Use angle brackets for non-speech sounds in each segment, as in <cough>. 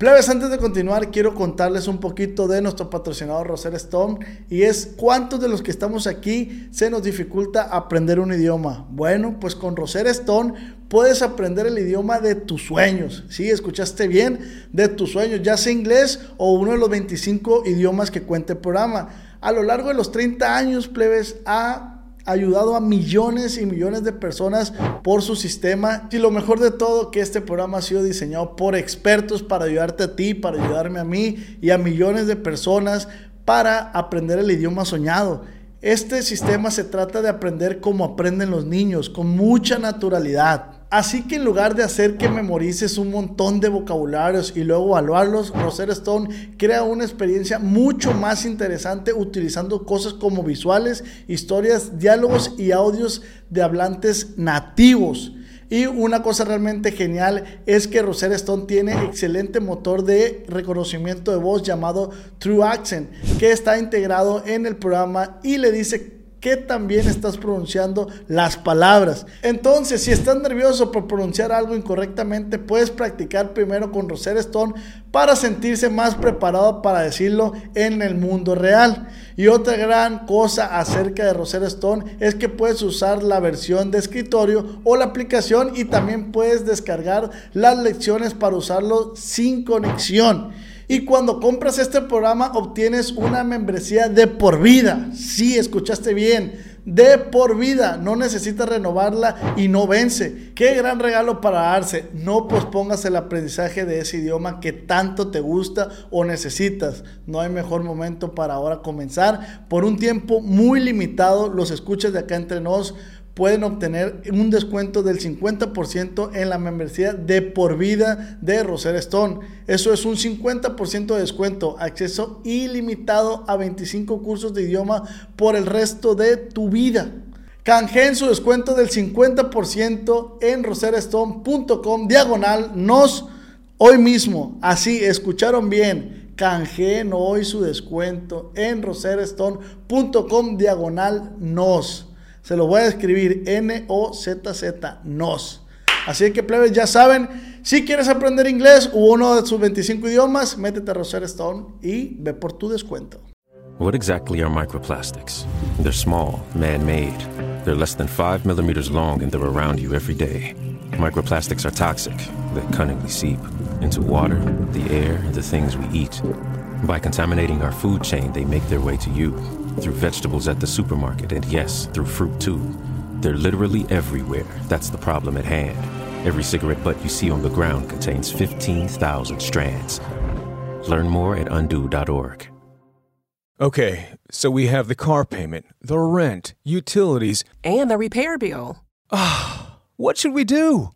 Plebes, antes de continuar, quiero contarles un poquito de nuestro patrocinador Roser Stone y es cuántos de los que estamos aquí se nos dificulta aprender un idioma. Bueno, pues con Roser Stone puedes aprender el idioma de tus sueños. Sí, escuchaste bien, de tus sueños, ya sea inglés o uno de los 25 idiomas que cuenta el programa. A lo largo de los 30 años, plebes, ha ayudado a millones y millones de personas por su sistema. Y lo mejor de todo, que este programa ha sido diseñado por expertos para ayudarte a ti, para ayudarme a mí y a millones de personas para aprender el idioma soñado. Este sistema se trata de aprender como aprenden los niños, con mucha naturalidad. Así que en lugar de hacer que memorices un montón de vocabularios y luego evaluarlos, Rosetta Stone crea una experiencia mucho más interesante utilizando cosas como visuales, historias, diálogos y audios de hablantes nativos. Y una cosa realmente genial es que Rosetta Stone tiene excelente motor de reconocimiento de voz llamado True Accent, que está integrado en el programa y le dice que también estás pronunciando las palabras. Entonces, si estás nervioso por pronunciar algo incorrectamente, puedes practicar primero con Rosetta Stone para sentirse más preparado para decirlo en el mundo real. Y otra gran cosa acerca de Rosetta Stone es que puedes usar la versión de escritorio o la aplicación y también puedes descargar las lecciones para usarlo sin conexión. Y cuando compras este programa obtienes una membresía de por vida. Sí, escuchaste bien. De por vida. No necesitas renovarla y no vence. Qué gran regalo para darse. No pospongas el aprendizaje de ese idioma que tanto te gusta o necesitas. No hay mejor momento para ahora comenzar. Por un tiempo muy limitado, los escuchas de acá entre nos pueden obtener un descuento del 50% en la membresía de por vida de Roser Stone. Eso es un 50% de descuento, acceso ilimitado a 25 cursos de idioma por el resto de tu vida. Canjeen su descuento del 50% en roserstone.com diagonal nos hoy mismo. Así, escucharon bien. Canjeen hoy su descuento en roserstone.com diagonal nos. Se lo voy a escribir N-O-Z-Z, NOS. Así que, plebes, ya saben, si quieres aprender inglés u uno de sus 25 idiomas, métete a Rosetta Stone y ve por tu descuento. What exactly are microplastics? They're small, man-made. They're less than 5 millimeters long and they're around you every day. Microplastics are toxic. They cunningly seep into water, the air, the things we eat. By contaminating our food chain, they make their way to you through vegetables at the supermarket, and yes, through fruit too. They're literally everywhere. That's the problem at hand. Every cigarette butt you see on the ground contains 15,000 strands. Learn more at undo.org. Okay, so we have the car payment, the rent, utilities, and the repair bill. Ah, what should we do?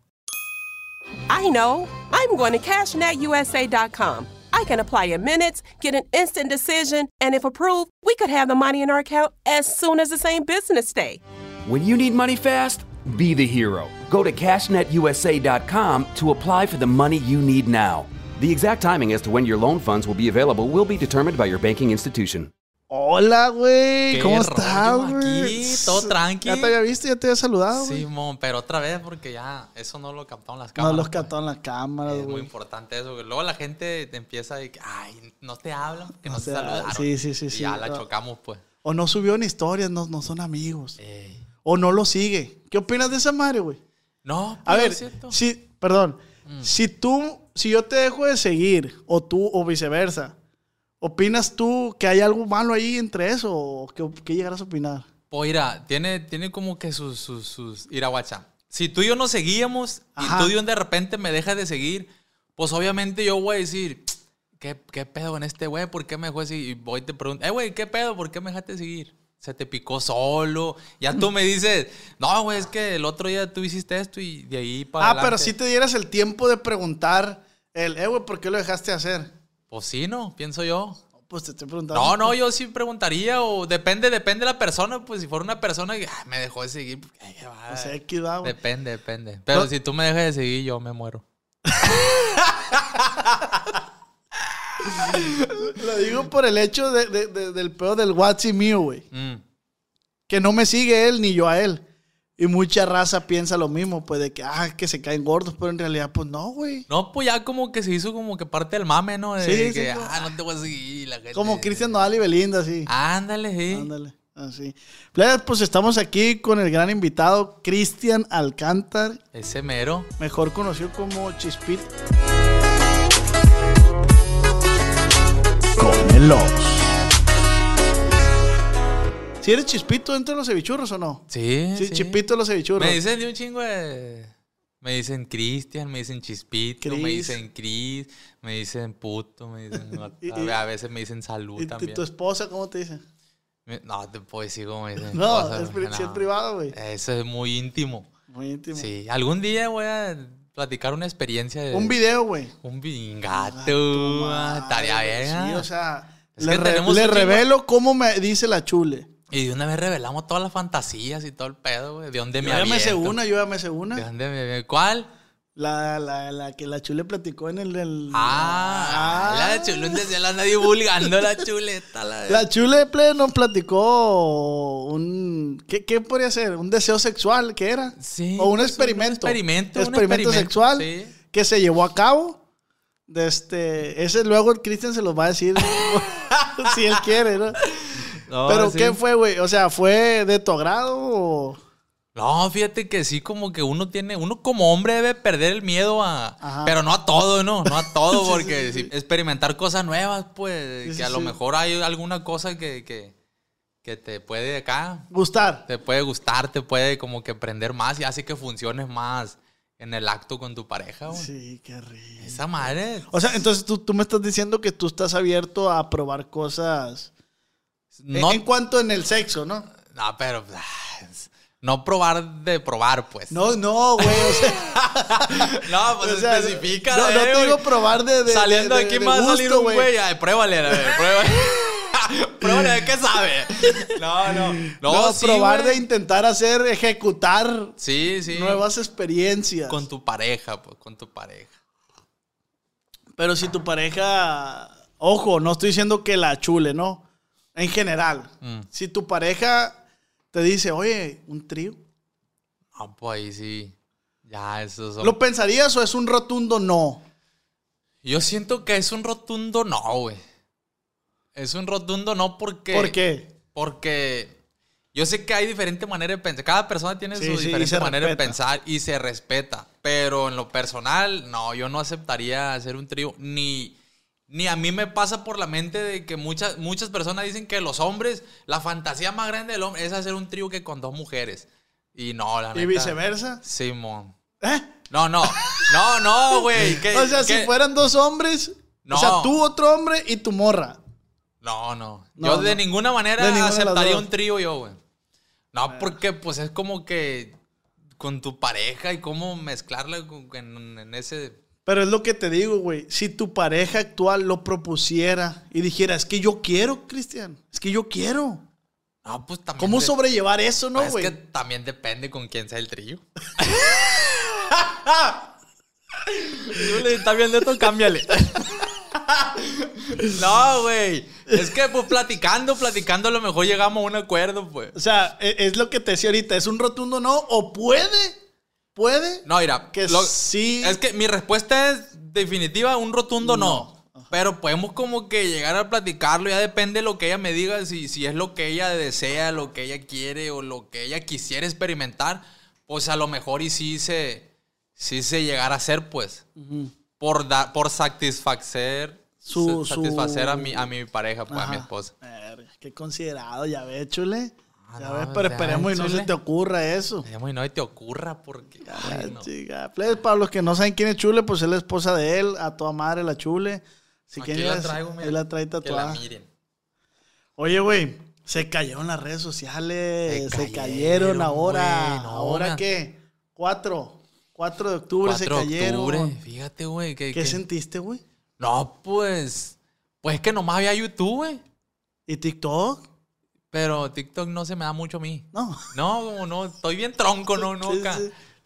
I know. I'm going to CashNetUSA.com. I can apply in minutes, get an instant decision, and if approved, we could have the money in our account as soon as the same business day. When you need money fast, be the hero. Go to CashNetUSA.com to apply for the money you need now. The exact timing as to when your loan funds will be available will be determined by your banking institution. Hola, güey. ¿Cómo estás, güey? todo tranqui. Ya te había visto, ya te había saludado, güey. Simón, pero otra vez porque ya eso no lo captaron las no cámaras. los pues. cató en la cámara, Es muy güey. importante eso. güey. Luego la gente te empieza a decir, ay, no te hablan, que no, No te saludaron. Sí, sí, sí, Y sí. ya la Ah. chocamos, pues. O no subió ni historias, no, no son amigos. Ey. O no lo sigue. ¿Qué opinas de esa madre, güey? No, A pues, ver, cierto. si, perdón, Mm. si tú, si yo te dejo de seguir, o tú, o viceversa, ¿opinas tú que hay algo malo ahí entre eso? ¿O qué, qué llegarás a opinar? Pues mira, tiene, tiene como que sus, sus, sus... Mira, guacha. Si tú y yo nos seguíamos Ajá. y tú y yo de repente me dejas de seguir, pues obviamente yo voy a decir, ¿qué, qué pedo con este güey? ¿Por qué me dejó de seguir? Y voy y te pregunto, eh, güey, ¿qué pedo? ¿Por qué me dejaste de seguir? Se te picó solo. Ya tú me dices, no, güey, es que el otro día tú hiciste esto y de ahí para Ah, pero adelante". si te dieras el tiempo de preguntar, el, eh, güey, ¿por qué lo dejaste de hacer? Pues sí, ¿no? Pienso yo. Pues te estoy preguntando. No, no, yo sí preguntaría o depende, depende de la persona. Pues si fuera una persona que "Ah, me dejó de seguir, pues, ay, va". O sea, X va, güey. Depende, depende. Pero No. si tú me dejas de seguir, yo me muero. <laughs> Lo digo por el hecho de- de- de- del pedo del WhatsApp mío, güey. Mm. Que no me sigue él ni yo a él. Y mucha raza piensa lo mismo, pues de que, ah, que se caen gordos, pero en realidad, pues no, güey. No, pues ya como que se hizo como que parte del mame, ¿no? De Sí, sí, que, como- ah, no te voy a seguir. La gente. Como Cristian Nodal y Belinda, así. Ándale, sí. Ándale, así. Pues estamos aquí con el gran invitado, Cristian Alcántar, Ese mero. mejor conocido como Chispito. Con el ¿Si eres Chispito dentro de los cevichurros o no? Sí, Sí, sí. Chispito de los cevichurros. Me dicen de un chingo de... Me dicen Cristian, me dicen Chispito, me dicen Cris, me dicen puto, me dicen... <laughs> A veces me dicen salud ¿Y, y también. tu esposa cómo te dice? No, te puedo decir cómo me dicen. No, es, no. es privado, güey. Eso es muy íntimo. Muy íntimo. Sí, algún día voy a platicar una experiencia de... Un video, güey. Un Ah, madre, Estaría bien. Sí, o sea, Es le, re- le revelo cómo me dice la chule. Y de una vez revelamos todas las fantasías y todo el pedo, güey. ¿De dónde me Yo ya me sé una, yo ya me sé ¿De una. dónde me ¿Cuál? La, la, la que la chule platicó en el... el- Ah, la chuleta se la anda divulgando la chuleta. La, La chule nos platicó un... ¿qué, ¿Qué podría ser? ¿Un deseo sexual? ¿Qué era? Sí, O un pues, un experimento. experimento, un Experimento experimento, sexual sí. que se llevó a cabo. De este, ese luego el Cristian se los va a decir <laughs> si él quiere, ¿no? No, Pero sí. ¿qué fue, güey? O sea, ¿fue de tu agrado o...? No, fíjate que sí, como que uno tiene, uno como hombre debe perder el miedo a, Ajá. pero no a todo, ¿no? No a todo, <laughs> Sí, porque sí, sí. sí, experimentar cosas nuevas, pues, que a lo mejor hay alguna cosa que, que, que te puede acá, Gustar. te puede gustar, te puede como que aprender más y hace que funciones más en el acto con tu pareja, güey. Sí, qué rico. Esa madre. O sea, entonces tú, tú me estás diciendo que tú estás abierto a probar cosas. En- No, En, cuanto en el sexo, ¿no? no, pero ah, no probar de probar, pues. No, no, güey. O sea, <laughs> No, pues o sea, especifica. No, no te digo probar de. de- Saliendo de- de aquí me va a salir gusto, un güey. Ay, pruébale, a ver, <laughs> pruébale. <laughs> pruébale, ¿de qué sabe? No, no. No, No, sí, probar de intentar hacer, ejecutar Sí, sí. nuevas experiencias. Con tu pareja, pues, con tu pareja. Pero si tu pareja. Ojo, no estoy diciendo que la chule, ¿no? En general. Mm. Si tu pareja te dice, oye, un trío. Ah, pues ahí sí. Ya, eso son... ¿Lo pensarías o es un rotundo no? Yo siento que es un rotundo no, güey. Es un rotundo no porque... ¿Por qué? Porque yo sé que hay diferente manera de pensar. Cada persona tiene Sí, su sí, diferente manera respeta. de pensar y se respeta. Pero en lo personal, no, yo no aceptaría hacer un trío. Ni, ni a mí me pasa por la mente de que muchas, muchas personas dicen que los hombres, la fantasía más grande del hombre es hacer un trío que con dos mujeres. Y no, la neta. ¿Y viceversa? Simón. ¿Eh? No, no. No, no, güey. <laughs> O sea, si fueran dos hombres, No. o sea, tú otro hombre y tu morra. No, no. No, yo de ninguna manera De ninguna aceptaría un trío yo, güey. No, porque pues es como que con tu pareja y cómo mezclarla en ese... Pero es lo que te digo, güey. Si tu pareja actual lo propusiera y dijera, es que yo quiero, Cristian, es que yo quiero. No, pues también... ¿Cómo de- sobrellevar eso, no, güey? Es que también depende con quién sea el <laughs> le estás viendo esto, cámbiale. <laughs> no, güey. Es que pues platicando, platicando a lo mejor llegamos a un acuerdo, pues. O sea, e- es, lo que te decía ahorita, ¿es un rotundo no? ¿O puede? ¿Puede? No, mira, Que lo- sí. Es que mi respuesta es definitiva, un rotundo no. Pero podemos como que llegar a platicarlo, ya depende de lo que ella me diga, si, si es lo que ella desea, lo que ella quiere o lo que ella quisiera experimentar, pues a lo mejor y sí se, sí se llegara a hacer, pues. Por, dar por satisfacer, Su- satisfacer su- a mi, a mi pareja, pues a mi esposa. Qué considerado, ya ves, chule. Ah, ya ves, pero esperemos y no se te ocurra eso. Ya, muy no te ocurra porque... ay, no. chica. Plebes, para los que no saben quién es Chule, pues es la esposa de él, a toda madre la Chule. Si Aquí quieren, la traigo, mira, ahí la trae que la tatuada. miren. Oye, güey, se cayeron las redes sociales, se, Se cayeron, ahora. güey, no, ¿Ahora qué? Cuatro. 4 de octubre 4 se cayeron. octubre, fíjate, güey. Que, ¿Qué que- sentiste, güey? No, pues. Pues es que nomás había YouTube, güey. ¿Y TikTok? Pero TikTok no se me da mucho a mí. No. No, como no, estoy bien tronco, no, no.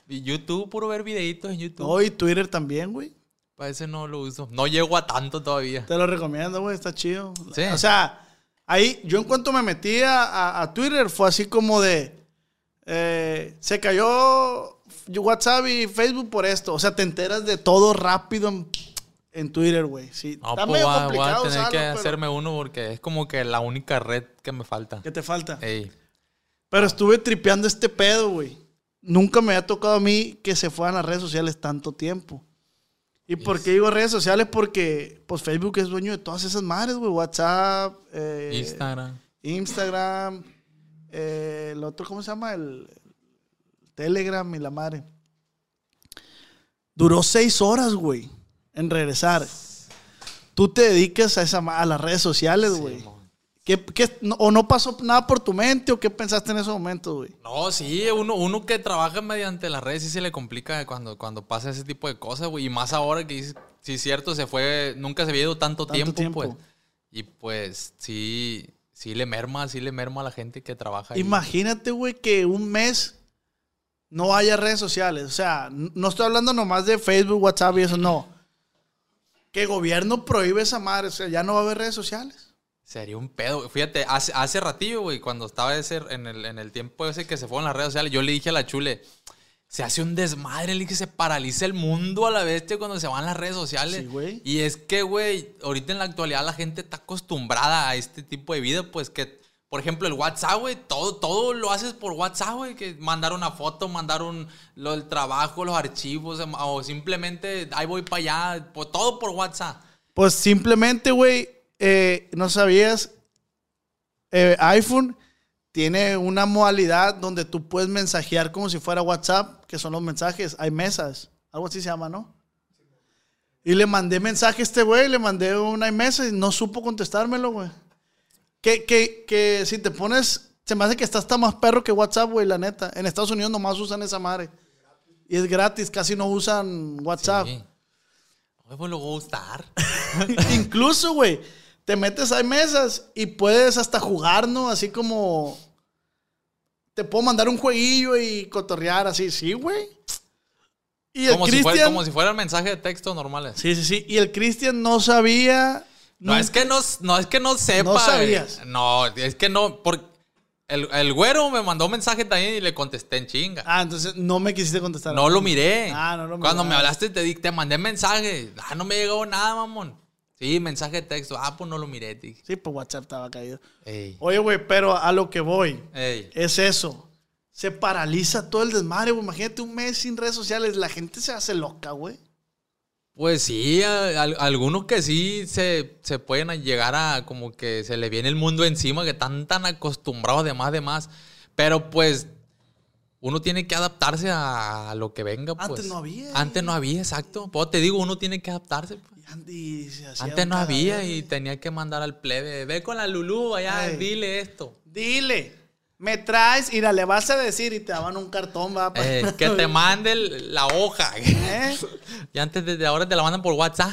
Y YouTube, puro ver videitos en YouTube. No, y Twitter también, güey. Para ese no lo uso. No llego a tanto todavía. Te lo recomiendo, güey, está chido. Sí. O sea, ahí, yo en cuanto me metí a, a- a Twitter fue así como de. eh, se cayó WhatsApp y Facebook por esto. O sea, te enteras de todo rápido en, en Twitter, güey. Sí, No, está pues medio voy a- voy a complicado tener usarlo, que pero- hacerme uno porque es como que la única red que me falta. ¿Qué te falta? Ey. Pero estuve tripeando este pedo, güey. Nunca me había tocado a mí que se fueran las redes sociales tanto tiempo. ¿Y por qué digo redes sociales? Porque pues Facebook es dueño de todas esas madres, güey. WhatsApp, eh, Instagram. Instagram, eh, el otro, ¿cómo se llama? El, el Telegram y la madre. Duró seis horas, güey, en regresar. Tú te dedicas a, esa, a las redes sociales, güey. ¿Qué, qué- no- ¿O no pasó nada por tu mente o qué pensaste en ese momento, güey? No, sí, uno, uno que trabaja mediante las redes sí se le complica cuando, cuando pasa ese tipo de cosas, güey. Y más ahora que sí es cierto, se fue, nunca se había ido tanto, Tanto tiempo, tiempo. pues. Y pues sí, sí le merma, sí le merma a la gente que trabaja. Imagínate, güey, que un mes no haya redes sociales. O sea, no estoy hablando nomás de Facebook, WhatsApp y eso, no. Que el gobierno prohíbe esa madre. O sea, ya no va a haber redes sociales. Sería un pedo. Fíjate, hace, hace ratillo, güey, cuando estaba ese, en, el, en el tiempo ese que se fue en las redes sociales, yo le dije a la chule, se hace un desmadre, le dije, se paraliza el mundo a la bestia cuando se van las redes sociales. Sí, güey. Y es que, güey, ahorita en la actualidad la gente está acostumbrada a este tipo de vida, pues que, por ejemplo, el WhatsApp, güey, todo, todo lo haces por WhatsApp, güey, que mandar una foto, mandar un, lo, el trabajo, los archivos, em, o simplemente, ahí voy para allá, todo por WhatsApp. Pues simplemente, güey, eh, no sabías. eh, iPhone tiene una modalidad donde tú puedes mensajear como si fuera WhatsApp, que son los mensajes. Hay mesas. Algo así se llama, ¿no? Y le mandé mensaje a este güey, le mandé una iMessage y no supo contestármelo, güey. Que, que, que si te pones, se me hace que está hasta más perro que WhatsApp, güey, la neta. En Estados Unidos nomás usan esa madre. Y es gratis, casi no usan WhatsApp. Sí. Pues lo voy a gustar. <laughs> Incluso, güey, te metes a mesas y puedes hasta jugar, ¿no? Así como. Te puedo mandar un jueguillo y cotorrear así, sí, güey. Y el Como si, fuera, como si fuera el mensaje de texto normales. Sí, sí, sí. Y el Cristian no sabía. No, es que no, no es que no sepa. No sabías. eh. No, es que no. Porque el, el güero me mandó un mensaje también y le contesté en chinga. Ah, entonces no me quisiste contestar. no lo miré. Ah, no lo miré. Cuando me hablaste te, di- te mandé mensaje. Ah, no me llegó nada, mamón. Sí, mensaje de texto. Ah, pues no lo miré, dije. Sí, pues WhatsApp estaba caído. Ey, Oye, güey, pero a lo que voy ey. es eso. Se paraliza todo el desmadre, güey. Imagínate un mes sin redes sociales. La gente se hace loca, güey. Pues sí, a- algunos que sí se, se pueden llegar a como que se le viene el mundo encima, que están tan acostumbrados de más de más. Pero pues uno tiene que adaptarse a, lo que venga. Antes pues. no había, Antes no había, exacto. Pues te digo, uno tiene que adaptarse. pues. Y Antes no había y tenía que mandar al plebe. Ve con la Lulú allá, dile esto. Dile, me traes, mira, le vas a decir y te daban un cartón, va. Eh, que te <laughs> mande el- la hoja. <laughs> ¿Eh? <laughs> y antes de ahora te la mandan por WhatsApp.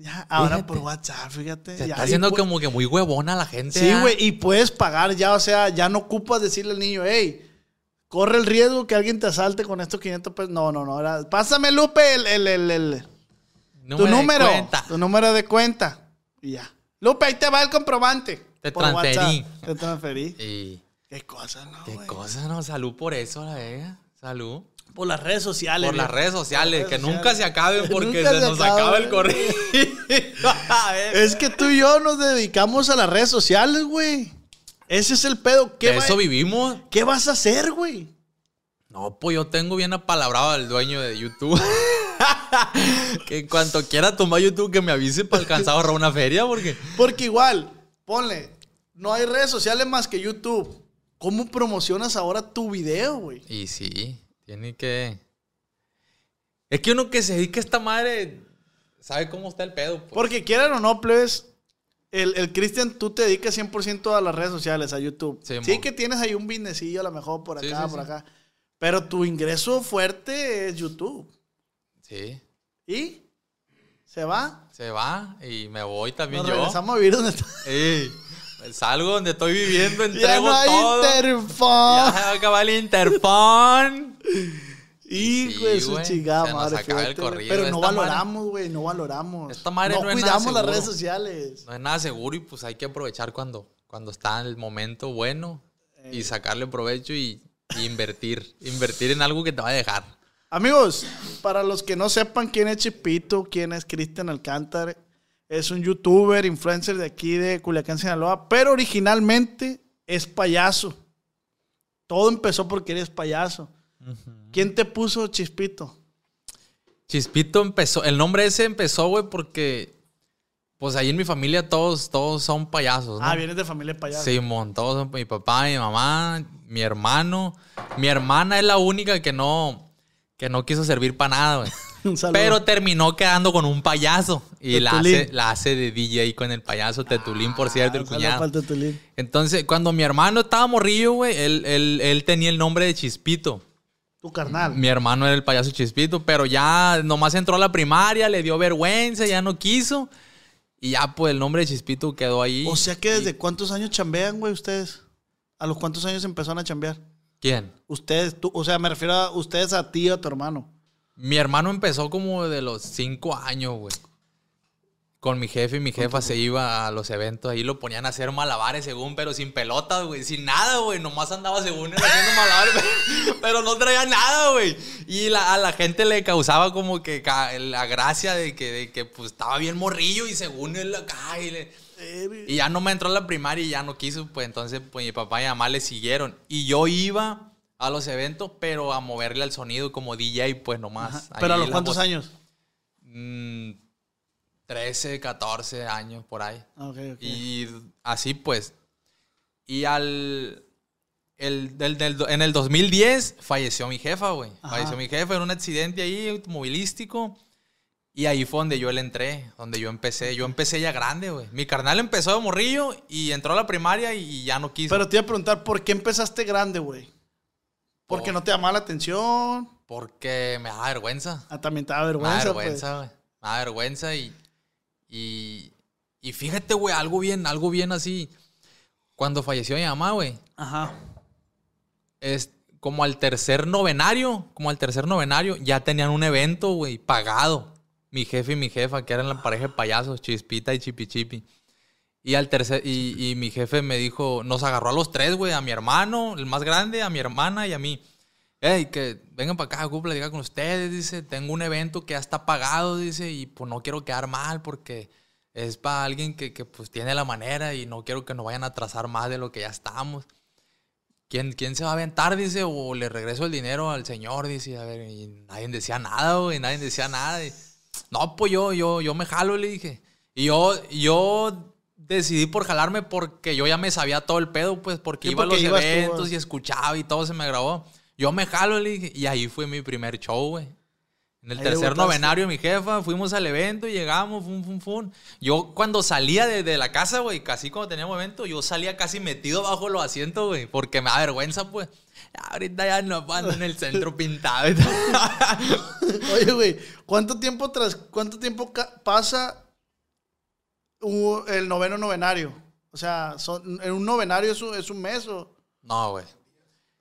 Ya, ahora Fíjate. por WhatsApp, fíjate. Se ya, está y haciendo como que muy huevona la gente. Sí, ¿ah? güey, y puedes pagar ya, o sea, ya no ocupas decirle al niño, hey, corre el riesgo que alguien te asalte con estos 500 pesos. No, no, no, ahora, pásame, Lupe, el, el, el, el- tu Número de número, cuenta. tu número de cuenta. Y ya. Lupe, ahí te va el comprobante. Te Por transferí. WhatsApp. Te transferí. Y Qué cosa, ¿no, qué güey? cosa, ¿no? Salud por eso, la verga. Salud. Por las redes sociales. Por las redes sociales, que nunca se acaben <laughs> porque se, se nos acaban. acaba el correo. <laughs> Es que tú y yo nos dedicamos a las redes sociales, güey. Ese es el pedo. ¿Qué, ¿De va- eso vivimos? ¿Qué vas a hacer, güey? No, pues yo tengo bien apalabrado al dueño de YouTube. <laughs> que en cuanto quiera tomar YouTube, que me avise para alcanzar a ahorrar una feria, porque. Porque igual, ponle, no hay redes sociales más que YouTube. ¿Cómo promocionas ahora tu video, güey? Y sí, tiene que. Es que uno que se dedica a esta madre sabe cómo está el pedo. pues. Porque quieran o no, plebes, el, el Cristian, tú te dedicas 100% a las redes sociales, a YouTube. Sí, Sí, que tienes ahí un businessillo a lo mejor por Sí, acá, sí, por sí. acá. Pero tu ingreso fuerte es YouTube. Sí, ¿Y? ¿Se va? se va y me voy también Nos yo. regresamos a vivir donde <laughs> está. Ey, salgo donde estoy viviendo, <laughs> Ya entrego no hay todo. interfón. Ya se va a acabar el interfón. <laughs> Hijo Sí, de su chingada madre. Pero no valoramos, güey, no valoramos. Esta madre no es nada cuidamos las redes sociales. No es nada seguro y pues hay que aprovechar cuando, cuando está el momento bueno y sacarle provecho y Invertir. Invertir en algo que te va a dejar. Amigos, para los que no sepan quién es Chipito, quién es Cristian Alcántara, es un youtuber, influencer de aquí de Culiacán, Sinaloa, pero originalmente es payaso. Todo empezó porque eres payaso. ¿Quién te puso Chispito? Chispito empezó, el nombre ese empezó, güey, porque pues ahí en mi familia todos, todos son payasos, ¿no? Ah, vienes de familia de payasos. Simón, todos son mi papá, mi mamá, mi hermano. Mi hermana es la única que no, que no quiso servir para nada, güey. <laughs> Un saludo. Pero terminó quedando con un payaso. Y la hace, la hace de DJ con el payaso Tetulín, por cierto, el Ah, cuñado. Entonces, cuando mi hermano estaba morrillo, güey, él, él- él tenía el nombre de Chispito. Tu carnal. Mi hermano era el payaso Chispito, pero ya nomás entró a la primaria, le dio vergüenza, ya no quiso. Y ya, pues, el nombre de Chispito quedó ahí. O sea que desde cuántos años chambean, güey, ustedes. ¿A los cuántos años empezaron a chambear? ¿Quién? Ustedes, tú, o sea, me refiero a ustedes a ti y a tu hermano. Mi hermano empezó como de los cinco años, güey. Con mi jefe y mi jefa se iba a los eventos. Ahí lo ponían a hacer malabares según, pero sin pelotas, güey. Sin nada, güey. Nomás andaba según él haciendo malabares, <laughs> pero- pero no traía nada, güey. Y la- a la gente le causaba como que ca- la gracia de que, de que pues estaba bien morrillo y según él acá. Y, le- y ya no me entró a la primaria y ya no quiso. Pues entonces pues mi papá y mamá le siguieron. Y yo iba a los eventos, pero a moverle al sonido como DJ, pues nomás. Pero a los cuántos voz- años. Mm, 13, 14 años por ahí. Ah, ok, ok. Y así pues. Y al. El, del- del- en el 2010 falleció mi jefa, güey. Falleció mi jefa en un accidente ahí automovilístico. Y ahí fue donde yo le entré, donde yo empecé. Yo empecé ya grande, güey. Mi carnal empezó de morrillo y entró a la primaria y ya no quiso. Pero te iba a preguntar, ¿por qué empezaste grande, güey? ¿Porque Por- no te llamaba la atención? porque me da vergüenza. Ah, también te da Me da vergüenza, vergüenza, güey. Me da vergüenza y. Y. Y fíjate, güey, algo bien, algo bien así. Cuando falleció mi mamá, güey. pues. Ajá. Es como al tercer novenario. Como al tercer novenario, ya tenían un evento, güey, pagado. Mi jefe y mi jefa, que eran la pareja de payasos, Chispita y Chipi Chipi. Y al tercer, y, y mi jefe me dijo, nos agarró a los tres, güey, a mi hermano, el más grande, a mi hermana y a mí. Ey, que vengan para acá, ocupo platicar con ustedes, dice, tengo un evento que ya está pagado, dice, y pues no quiero quedar mal porque es para alguien que, que, pues tiene la manera y no quiero que nos vayan a atrasar más de lo que ya estamos. ¿Quién, ¿Quién se va a aventar? Dice, o le regreso el dinero al señor, dice, a ver, y nadie decía nada, güey, nadie decía nada. no, pues yo, yo, yo me jalo, le dije. Y yo, yo decidí por jalarme porque yo ya me sabía todo el pedo, pues, porque iba a los tú, eventos y escuchaba y todo se me grabó. Yo me jalo, le dije, y ahí fue mi primer show, güey. En el Ahí tercer novenario mi jefa, fuimos al evento, llegamos, fum, fum, fum. Yo cuando salía de, de la casa, güey, casi cuando teníamos evento, yo salía casi metido bajo los asientos, güey, porque me da vergüenza, pues. Ahorita ya no ando en el centro <laughs> pintado. y. Oye, güey, ¿cuánto tiempo tras cuánto tiempo pasa el noveno novenario? O sea, son, en un novenario es un, es un mes o no, güey.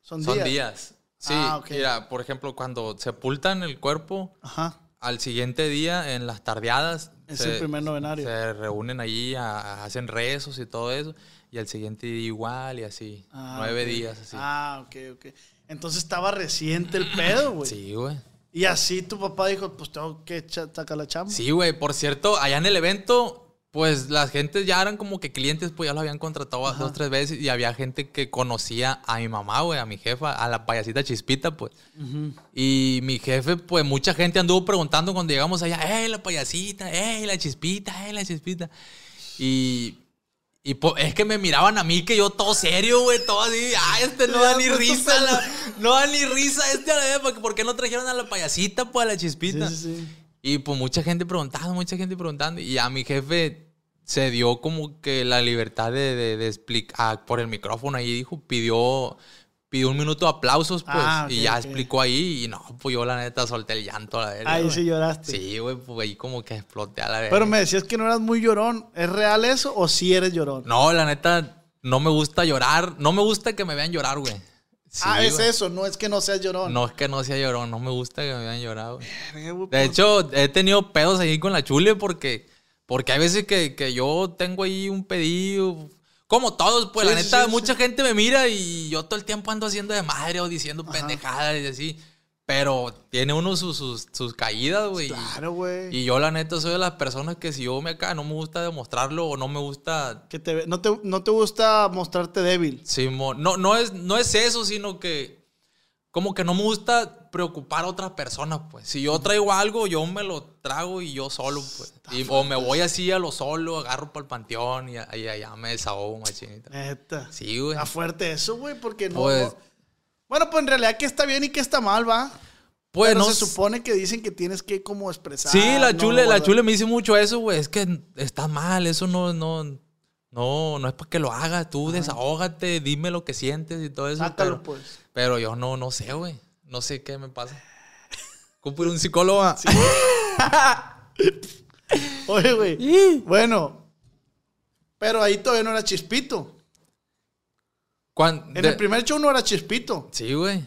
son, Son días. días. Sí, Ah, ok. mira, por ejemplo, cuando sepultan el cuerpo, Ajá. al siguiente día, en las tardeadas, Es el primer novenario. Se reúnen allí, a- hacen rezos y todo eso, y al siguiente día igual y así. Ah, nueve ok. días así. Ah, ok, ok. Entonces estaba reciente el pedo, güey. Sí, güey. Y así tu papá dijo, pues tengo que sacar la chamba. Sí, güey. Por cierto, allá en el evento, pues las gentes ya eran como que clientes, pues ya lo habían contratado dos, tres veces y había gente que conocía a mi mamá, güey, a mi jefa, a la payasita Chispita, pues. Y mi jefe, pues mucha gente anduvo preguntando cuando llegamos allá, ¡eh, la payasita! ¡eh, la chispita! ¡eh, la chispita! Y, y po- es que me miraban a mí que yo todo serio, güey, todo así, ¡ah, este no da ni risa! la- no da ni risa este, a la vez, porque ¿por qué no trajeron a la payasita, pues, a la chispita? Sí, sí, sí. Y pues mucha gente preguntando, mucha gente preguntando. Y a mi jefe se dio como que la libertad de, de, de explicar por el micrófono ahí dijo, pidió, pidió un minuto de aplausos, pues. Ah, y ya explicó ahí. Y no, pues yo la neta solté el llanto a la verga. Ahí sí lloraste. Sí, güey, pues ahí como que exploté a la verga. Pero me decías que no eras muy llorón. ¿Es real eso o sí eres llorón? No, la neta, no me gusta llorar. No me gusta que me vean llorar, güey. Sí, ah, es eso, no es que no seas llorón. No es que no sea llorón, no me gusta que me vean llorar, güey, De pues, hecho, he tenido pedos ahí con la chule porque, porque hay veces que, que yo tengo ahí un pedido Como todos, pues Sí, la sí, neta, sí, mucha gente me mira y yo todo el tiempo ando haciendo de madre o diciendo pendejadas y así. Pero tiene uno sus, sus, sus caídas, güey. Claro, güey. Y yo, la neta, soy de las personas que si yo me acá no me gusta demostrarlo o no me gusta. Que te, no, te, no te gusta mostrarte débil. Simón, no, no, es, no es eso, sino que como que no me gusta preocupar a otras personas, pues. Si yo traigo algo, yo me lo trago y yo solo, pues. Y- o me voy así a lo solo, agarro para el panteón y allá me desahogo, machinita. Neta. Sí, güey. Está fuerte eso, güey, porque no, Pues- no- Bueno, pues en realidad que está bien y que está mal, va. Pues Pero no se supone que dicen que tienes que como expresar. Sí, la no chule, la chule me dice mucho eso, güey. Es que está mal, eso no, no, no, no es para que lo hagas. Tú desahógate, dime lo que sientes y todo eso. Sácalo, pero, pues. pero yo no, no sé, güey. No sé qué me pasa. A un psicólogo. <laughs> Oye, güey. Bueno. Pero ahí todavía no era chispito. En de- el primer show no era chispito. Sí, güey.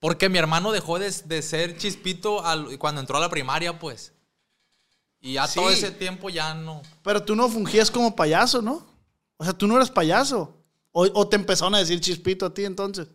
Porque mi hermano dejó de, de ser chispito al- cuando entró a la primaria, pues. Y ya todo ese tiempo ya no. Pero tú no fungías como payaso, ¿no? O sea, tú no eras payaso. O, o te empezaron a decir chispito a ti entonces.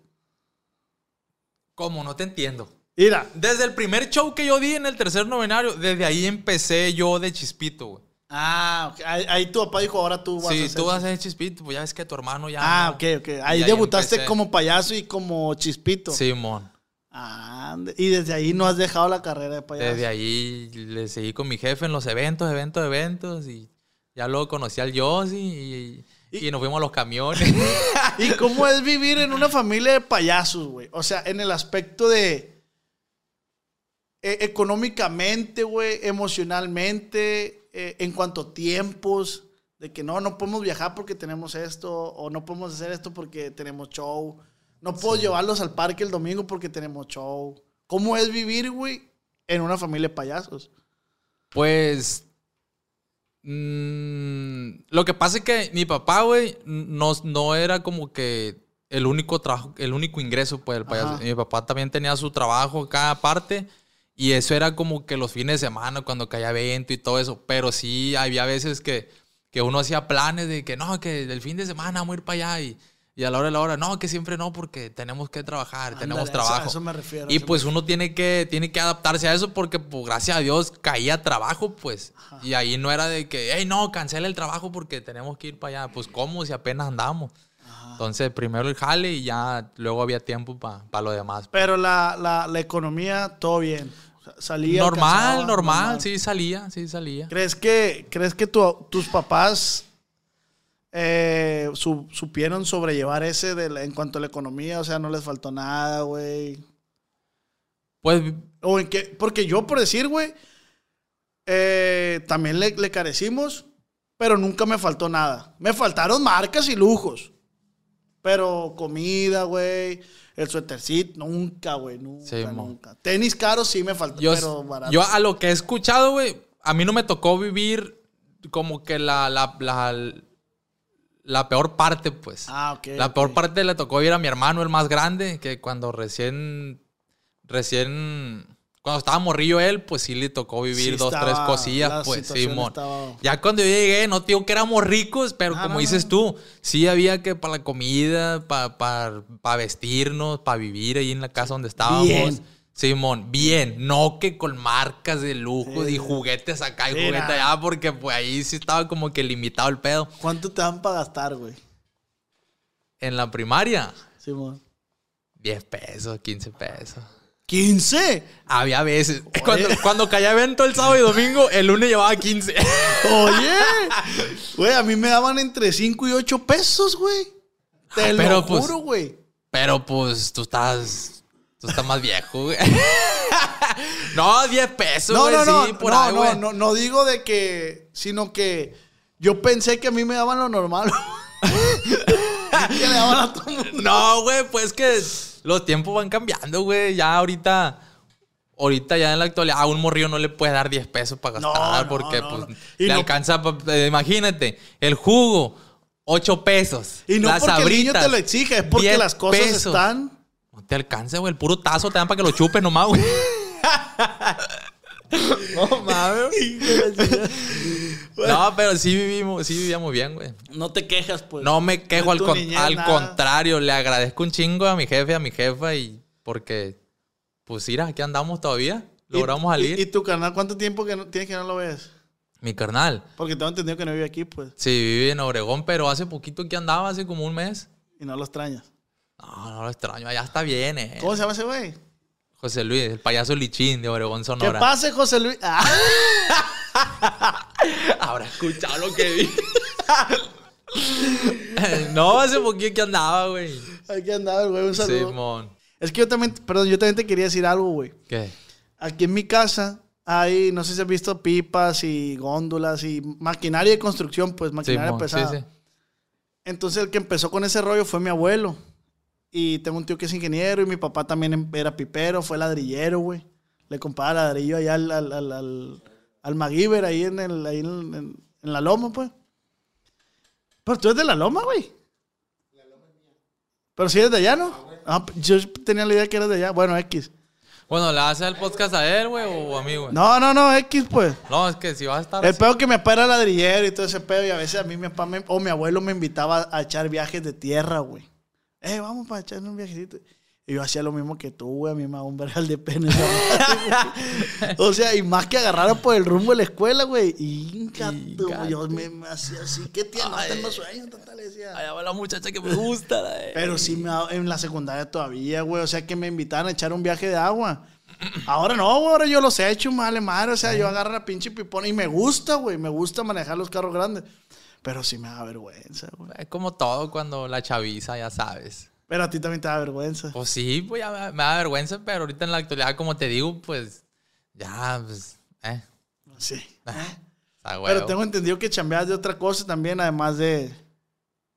¿Cómo? No te entiendo. Mira, Desde el primer show que yo di en el tercer novenario, desde ahí empecé yo de chispito, güey. Ah, ok. ahí, ahí tu papá dijo, ahora tú vas a Sí, tú vas a ser chispito, pues ya ves que tu hermano ya. Ah, no. ok, ok. Ahí debutaste como payaso y como chispito. Simón. Ah, y desde ahí no has dejado la carrera de payaso. Desde ahí le seguí con mi jefe en los eventos, eventos, eventos. Y ya luego conocí al Yossi y, y, nos fuimos a los camiones. <laughs> ¿Y cómo es vivir en una familia de payasos, güey? O sea, en el aspecto de eh, económicamente, güey, emocionalmente, eh, en cuanto a tiempos, de que no, no podemos viajar porque tenemos esto, o no podemos hacer esto porque tenemos show. No puedo llevarlos al parque el domingo porque tenemos show. ¿Cómo es vivir, güey, en una familia de payasos? Pues. mm, lo que pasa es que mi papá, güey, no, no era como que el único trabajo, el único ingreso, pues, del payaso. Ajá. Mi papá también tenía su trabajo cada parte. Y eso era como que los fines de semana, cuando caía evento y todo eso. Pero sí, había veces que, que uno hacía planes de que no, que el fin de semana vamos a ir para allá. Y, y a la hora de la hora, no, que siempre no, porque tenemos que trabajar, tenemos Ándale, eso- trabajo. a eso me refiero, Y eso pues uno tiene que, tiene que adaptarse a eso porque, pues, gracias a Dios, caía trabajo, pues. Y ahí no era de que, hey, no, cancela el trabajo porque tenemos que ir para allá. Pues, ¿cómo? Si apenas andamos. Entonces, primero el jale y ya luego había tiempo para lo demás. Pero la, la, la economía, todo bien. Salía. normal, alcanzaba, normal, sí salía, sí salía. ¿Crees que, crees que tu- tus papás eh, su- supieron sobrellevar ese de la- en cuanto a la economía? O sea, no les faltó nada, güey. Pues, O en qué, porque yo, por decir, güey, eh, también le, le carecimos, pero nunca me faltó nada. Me faltaron marcas y lujos. Pero comida, güey, el suétercito, nunca, güey, nunca, Sí, nunca. Tenis caros sí me faltó, yo, pero barato. yo a lo que he escuchado, güey, a mí no me tocó vivir como que la, la, la, la peor parte, pues. Ah, ok. La peor parte le tocó ir a mi hermano, el más grande, que cuando recién, recién, cuando estaba morrillo él, pues sí le tocó vivir Sí dos, estaba- tres la cosillas, pues, Simón. estaba- Ya cuando yo llegué, no digo que éramos ricos, pero Ah, como no, dices no. tú, sí había que para la comida, para pa, vestirnos, para vivir ahí en la casa donde estábamos. Bien. Simón, bien, no que con marcas de lujo y juguetes acá y juguetes allá, porque pues ahí sí estaba como que limitado el pedo. ¿Cuánto te dan para gastar, güey? En la primaria, Simón. 10 pesos, 15 pesos. ¿15? Había veces. Cuando, cuando caía evento el sábado y domingo, el lunes llevaba 15. Oye, <laughs> güey, a mí me daban entre 5 y 8 pesos, güey. Te Ah, lo pero, pues, juro, güey. Pero pues tú estás. Tú estás más viejo, güey. <laughs> no, 10 pesos, No, güey. no, no, sí, por no, ahí, no, no, no digo de que, sino que yo pensé que a mí me daban lo normal. <laughs> que le daban a todo mundo. No, güey, pues que los tiempos van cambiando, güey. Ya ahorita. Ahorita ya en la actualidad a un morrillo no le puedes dar 10 pesos para gastar no, porque no, pues no. Le no- alcanza, eh, imagínate, el jugo, 8 pesos. Y no las porque el niño te lo exige, es porque 10 las cosas pesos. están. No te alcanza, güey. El puro tazo te dan para que lo chupes nomás, güey. <laughs> no mames. No, pero sí vivimos, sí vivíamos bien, güey. No te quejas, pues. No me quejo, al, con- al nada. contrario, le agradezco un chingo a mi jefe, a mi jefa, y porque, pues mira, aquí andamos todavía, ¿Y- logramos y- salir. ¿Y, tu canal cuánto tiempo que no, tienes que no lo ves? Mi carnal, Porque tengo entendido que no vive aquí, pues. sí, vive en Obregón, pero hace poquito que andaba, hace como un mes. Y no lo extrañas. No, no lo extraño, allá está bien, eh. ¿Cómo se llama ese güey? José Luis, el payaso lichín de Obregón, Sonora. pase, José Luis. Ah, <laughs> <laughs> Habrá escuchado lo que vi. <laughs> no, hace poquito que andaba, güey. aquí andaba güey, un saludo. Simón. Es que yo también, perdón, yo también te quería decir algo, güey. ¿Qué? Aquí en mi casa hay, no sé si has visto pipas y góndolas y maquinaria de construcción, pues maquinaria Simón, pesada. Sí, sí. Entonces el que empezó con ese rollo fue mi abuelo. Y tengo un tío que es ingeniero y mi papá también em- era pipero, fue ladrillero, güey. Le compraba ladrillo allá al, al, al, al, al MacGyver, ahí, en, el, ahí en, en- en la loma, pues. Pero tú eres de la loma, güey. Pero si eres de allá, ¿no? Ah, yo tenía la idea que eras de allá. Bueno, X. Bueno, ¿le hace el podcast a él, güey, o a mí, güey? No, no, no, X, pues. No, es que si vas a estar. El así- pedo que mi papá era ladrillero y todo ese pedo. Y a veces a mí mi papá me- o mi abuelo me invitaba a echar viajes de tierra, güey. Eh, vamos para echar un viajecito. Y yo hacía lo mismo que tú, güey. A mí me daba un vergal de madre, güey. <laughs> o sea, y más que agarrara por el rumbo de la escuela, güey. Íncate. yo me, me hacía así. ¿Qué tía? No tengo sueños, tata, le decía. Allá va la muchacha que me gusta. la de- Pero sí me en la secundaria todavía, güey. O sea, que me invitaban a echar un viaje de agua. Ahora no, güey. Ahora yo los he hecho, vale madre. O sea, yo agarro la pinche pipona y me gusta, güey. Me gusta manejar los carros grandes. Pero sí me da vergüenza, güey. Es como todo cuando la chaviza, ya sabes. Pero a ti también te da vergüenza. Pues sí, pues ya me, me da vergüenza, pero ahorita en la actualidad, como te digo, pues ya, pues, eh. Sí. está Pero huevo. tengo entendido que chambeas de otra cosa también, además de,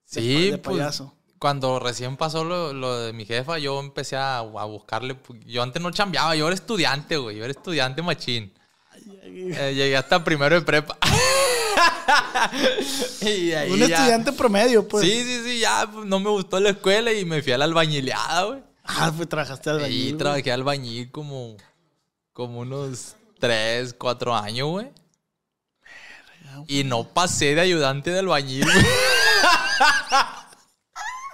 Sí, de pues, payaso. cuando recién pasó lo, lo de mi jefa, yo empecé a, a buscarle. Yo antes no chambeaba, yo era estudiante, güey. Yo era estudiante machín. Eh, llegué hasta primero de prepa. <laughs> <laughs> y ahí Un ya- estudiante promedio, pues. Sí, sí, sí, ya pues, no me gustó la escuela y me fui a la albañileada, güey. Ah, pues trabajaste albañil, güey. trabajé albañil como, como unos 3, 4 años, güey. Y no pasé de ayudante de albañil, güey. <laughs>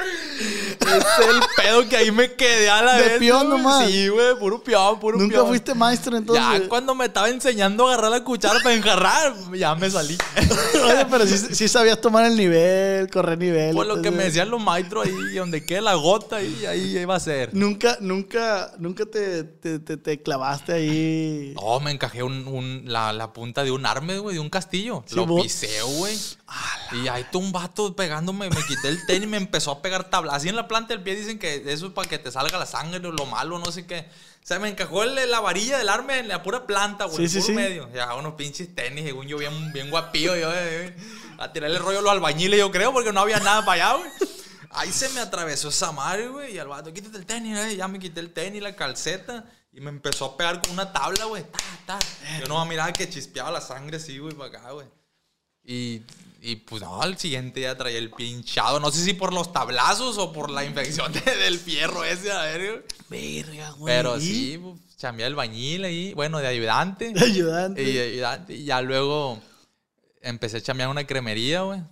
es el pedo que ahí me quedé a la De vez. peón güey. nomás. Sí, güey, puro peón, puro Nunca peón. fuiste maestro entonces. Ya cuando me estaba enseñando a agarrar la cuchara para enjarrar, ya me salí. <laughs> Oye, pero sí, sí sabías tomar el nivel, correr nivel. Por lo que me decían los maestros ahí, donde quede la gota, ahí, ahí iba a ser. Nunca, nunca, nunca te, te, te- te clavaste ahí. No, me encajé un, un- la, la punta de un arme, güey, de un castillo. Sí, lo vos- pisé, güey. Y ahí tú un vato pegándome, me quité el tenis y me empezó a pegar tabla. Así en la planta del pie dicen que eso es para que te salga la sangre o lo malo, no sé qué. O sea, me encajó el- la varilla del arma en la pura planta, güey. Sí, el sí, puro sí. medio. Ya, unos pinches tenis, según yo, bien, bien guapillo. Yo, eh, eh, a tirarle el rollo a los albañiles, yo creo, porque no había nada para allá, güey. Ahí se me atravesó esa madre, güey. Y al vato, quítate el tenis, eh. Ya me quité el tenis, la calceta. Y me empezó a pegar con una tabla, güey. Ta, ta. Yo no miraba que chispeaba la sangre así, güey, para acá, güey. Y, y pues no, al siguiente día traía el pinchado. No sé si por los tablazos o por la infección de- del fierro ese, a ver, güey. Verga, güey. Pero sí, pues, chambeé el bañil ahí, bueno, de ayudante. De ayudante. Y, de ayudante. Y ya luego empecé a chambear una cremería, güey.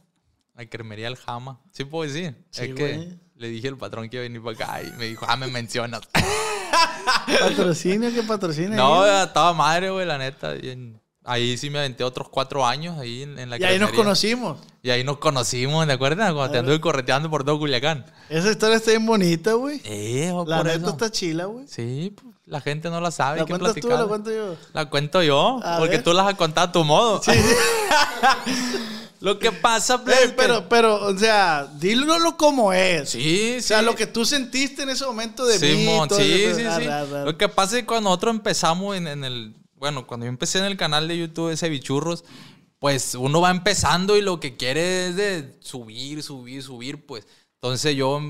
La cremería El Jama. Sí puedo decir. Sí, es que le dije al patrón que iba a venir para acá y me dijo, ah, me mencionas. <laughs> Patrocinio, que patrocina. no, estaba madre, güey, la neta. Y en- ahí sí me aventé otros cuatro años ahí en, en la Y ahí nos conocimos. Y ahí nos conocimos, ¿te acuerdas? Cuando te anduve correteando por todo Culiacán. Esa historia está bien bonita, güey. Eh, La neta está chila, güey. Sí, pues, la gente no la sabe. ¿La que cuentas tú o platicarla. la cuento yo? La cuento yo, A porque ver. tú las has contado a tu modo. <laughs> Lo que pasa, Eh, que- pero, pero, o sea, dímelo como es. Sí, O sea, sí. lo que tú sentiste en ese momento de mí. Simón, todo sí, sí, Ah, sí. ah, ah. Lo que pasa es que cuando nosotros empezamos en, en el... Bueno, cuando yo empecé en el canal de YouTube ese bichurros, pues uno va empezando y lo que quiere es de subir, subir, subir, pues. Entonces yo...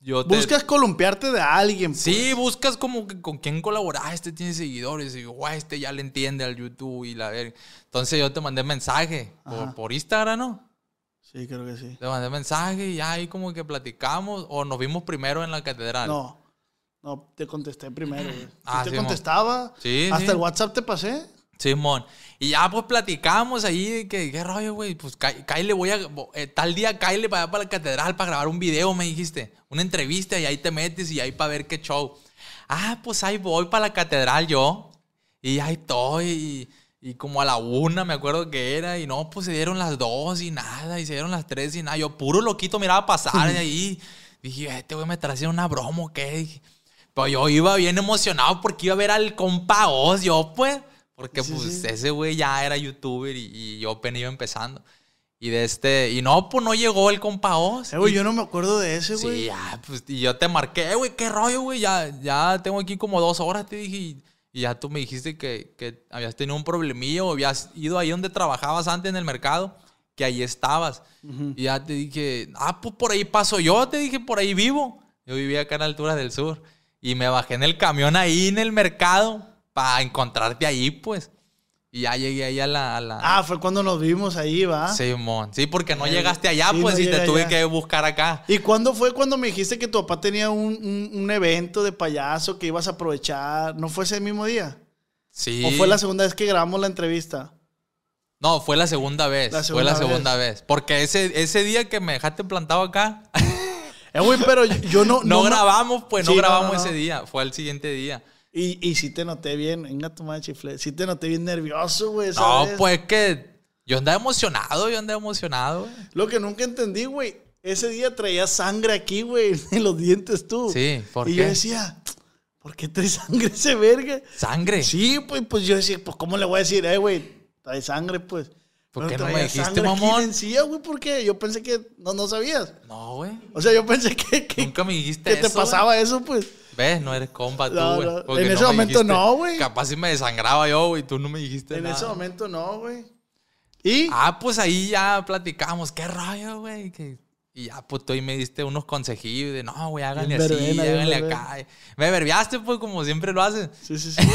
yo te- Buscas columpiarte de alguien. pues. Sí, buscas como que con quién colaborar. Ah, Este tiene seguidores. Y guau, este ya le entiende al YouTube y la ver. Entonces yo te mandé mensaje por, por Instagram, ¿no? Sí, creo que sí. Te mandé mensaje y ahí como que platicamos. O nos vimos primero en la catedral. No. No, te contesté primero, güey. Ah, te contestaba. Sí, Hasta sí. el WhatsApp te pasé. Simón. Y ya pues platicamos ahí que, ¿qué rollo, güey? Pues Kyle, voy a. eh, tal día Kyle para allá para la catedral para grabar un video, me dijiste. Una entrevista y ahí te metes y ahí para ver qué show. Ah, pues ahí voy para la catedral yo. Y ahí estoy. Y, y como a la una me acuerdo que era. Y no, pues se dieron las dos y nada. Y se dieron las tres y nada. Yo puro loquito miraba pasar de ahí. Dije, este güey me haciendo una broma o qué. Dije, Pero yo iba bien emocionado porque iba a ver al compa Oz, yo pues. Porque Sí, pues sí. ese güey ya era youtuber y, y yo apenas iba empezando. Y de este, y no, pues no llegó el compa Oz. Eh, güey, yo no me acuerdo de ese, güey. Sí, ya, pues, y yo te marqué, "Eh, güey, qué rollo, güey, ya, ya tengo aquí como dos horas, te dije, y, y ya tú me dijiste que, que habías tenido un problemillo, o habías ido ahí donde trabajabas antes en el mercado, que ahí estabas. Y ya te dije, ah, pues por ahí paso yo, te dije, por ahí vivo. Yo vivía acá en Alturas del Sur. Y me bajé en el camión ahí en el mercado para encontrarte ahí, pues. Y ya llegué ahí a la... a la- Ah, fue cuando nos vimos ahí, ¿va? Simón. Sí, porque no Eh, llegaste allá, sí, pues, no y te tuve allá. que buscar acá. ¿Y cuándo fue cuando me dijiste que tu papá tenía un, un- un evento de payaso que ibas a aprovechar? ¿No fue ese mismo día? Sí. ¿O fue la segunda vez que grabamos la entrevista? No, fue la segunda vez. La fue la segunda segunda vez. Porque ese, ese día que me dejaste plantado acá, <laughs> Eh, güey, pero yo- yo no... no, grabamos, pues no Sí, no, grabamos no, no. ese día. Fue el siguiente día. Y, y sí te noté bien, venga tu madre chifle, sí te noté bien nervioso, güey. No, vez. pues que yo andaba emocionado, yo andaba emocionado. güey. Lo que nunca entendí, güey, ese día traías sangre aquí, güey, <laughs> en los dientes tú. Sí, ¿por y qué? yo decía, ¿por qué trae sangre ese verga? Sangre. Sí, pues, pues yo decía, pues, ¿cómo le voy a decir, eh, güey? Trae sangre, pues. ¿Por Pero qué no me traía dijiste, mamón? en encía, güey, ¿por qué? Yo pensé que no, no sabías. No, güey. O sea, yo pensé que, que, Nunca me dijiste que te güey. pasaba eso, pues. ¿Ves? No eres compa tú, No, güey. no. En ese me momento dijiste. no, güey. Capaz si me desangraba yo, güey. Tú no me dijiste En nada. ese momento no, güey. Y Ah, pues ahí ya platicamos. ¿Qué rollo, güey? Que- Y ya, pues tú ahí me diste unos consejillos de, no, güey, háganle así, verbena, háganle verbena. acá. Me verbiaste, pues, como siempre lo haces. sí, sí, sí. <laughs>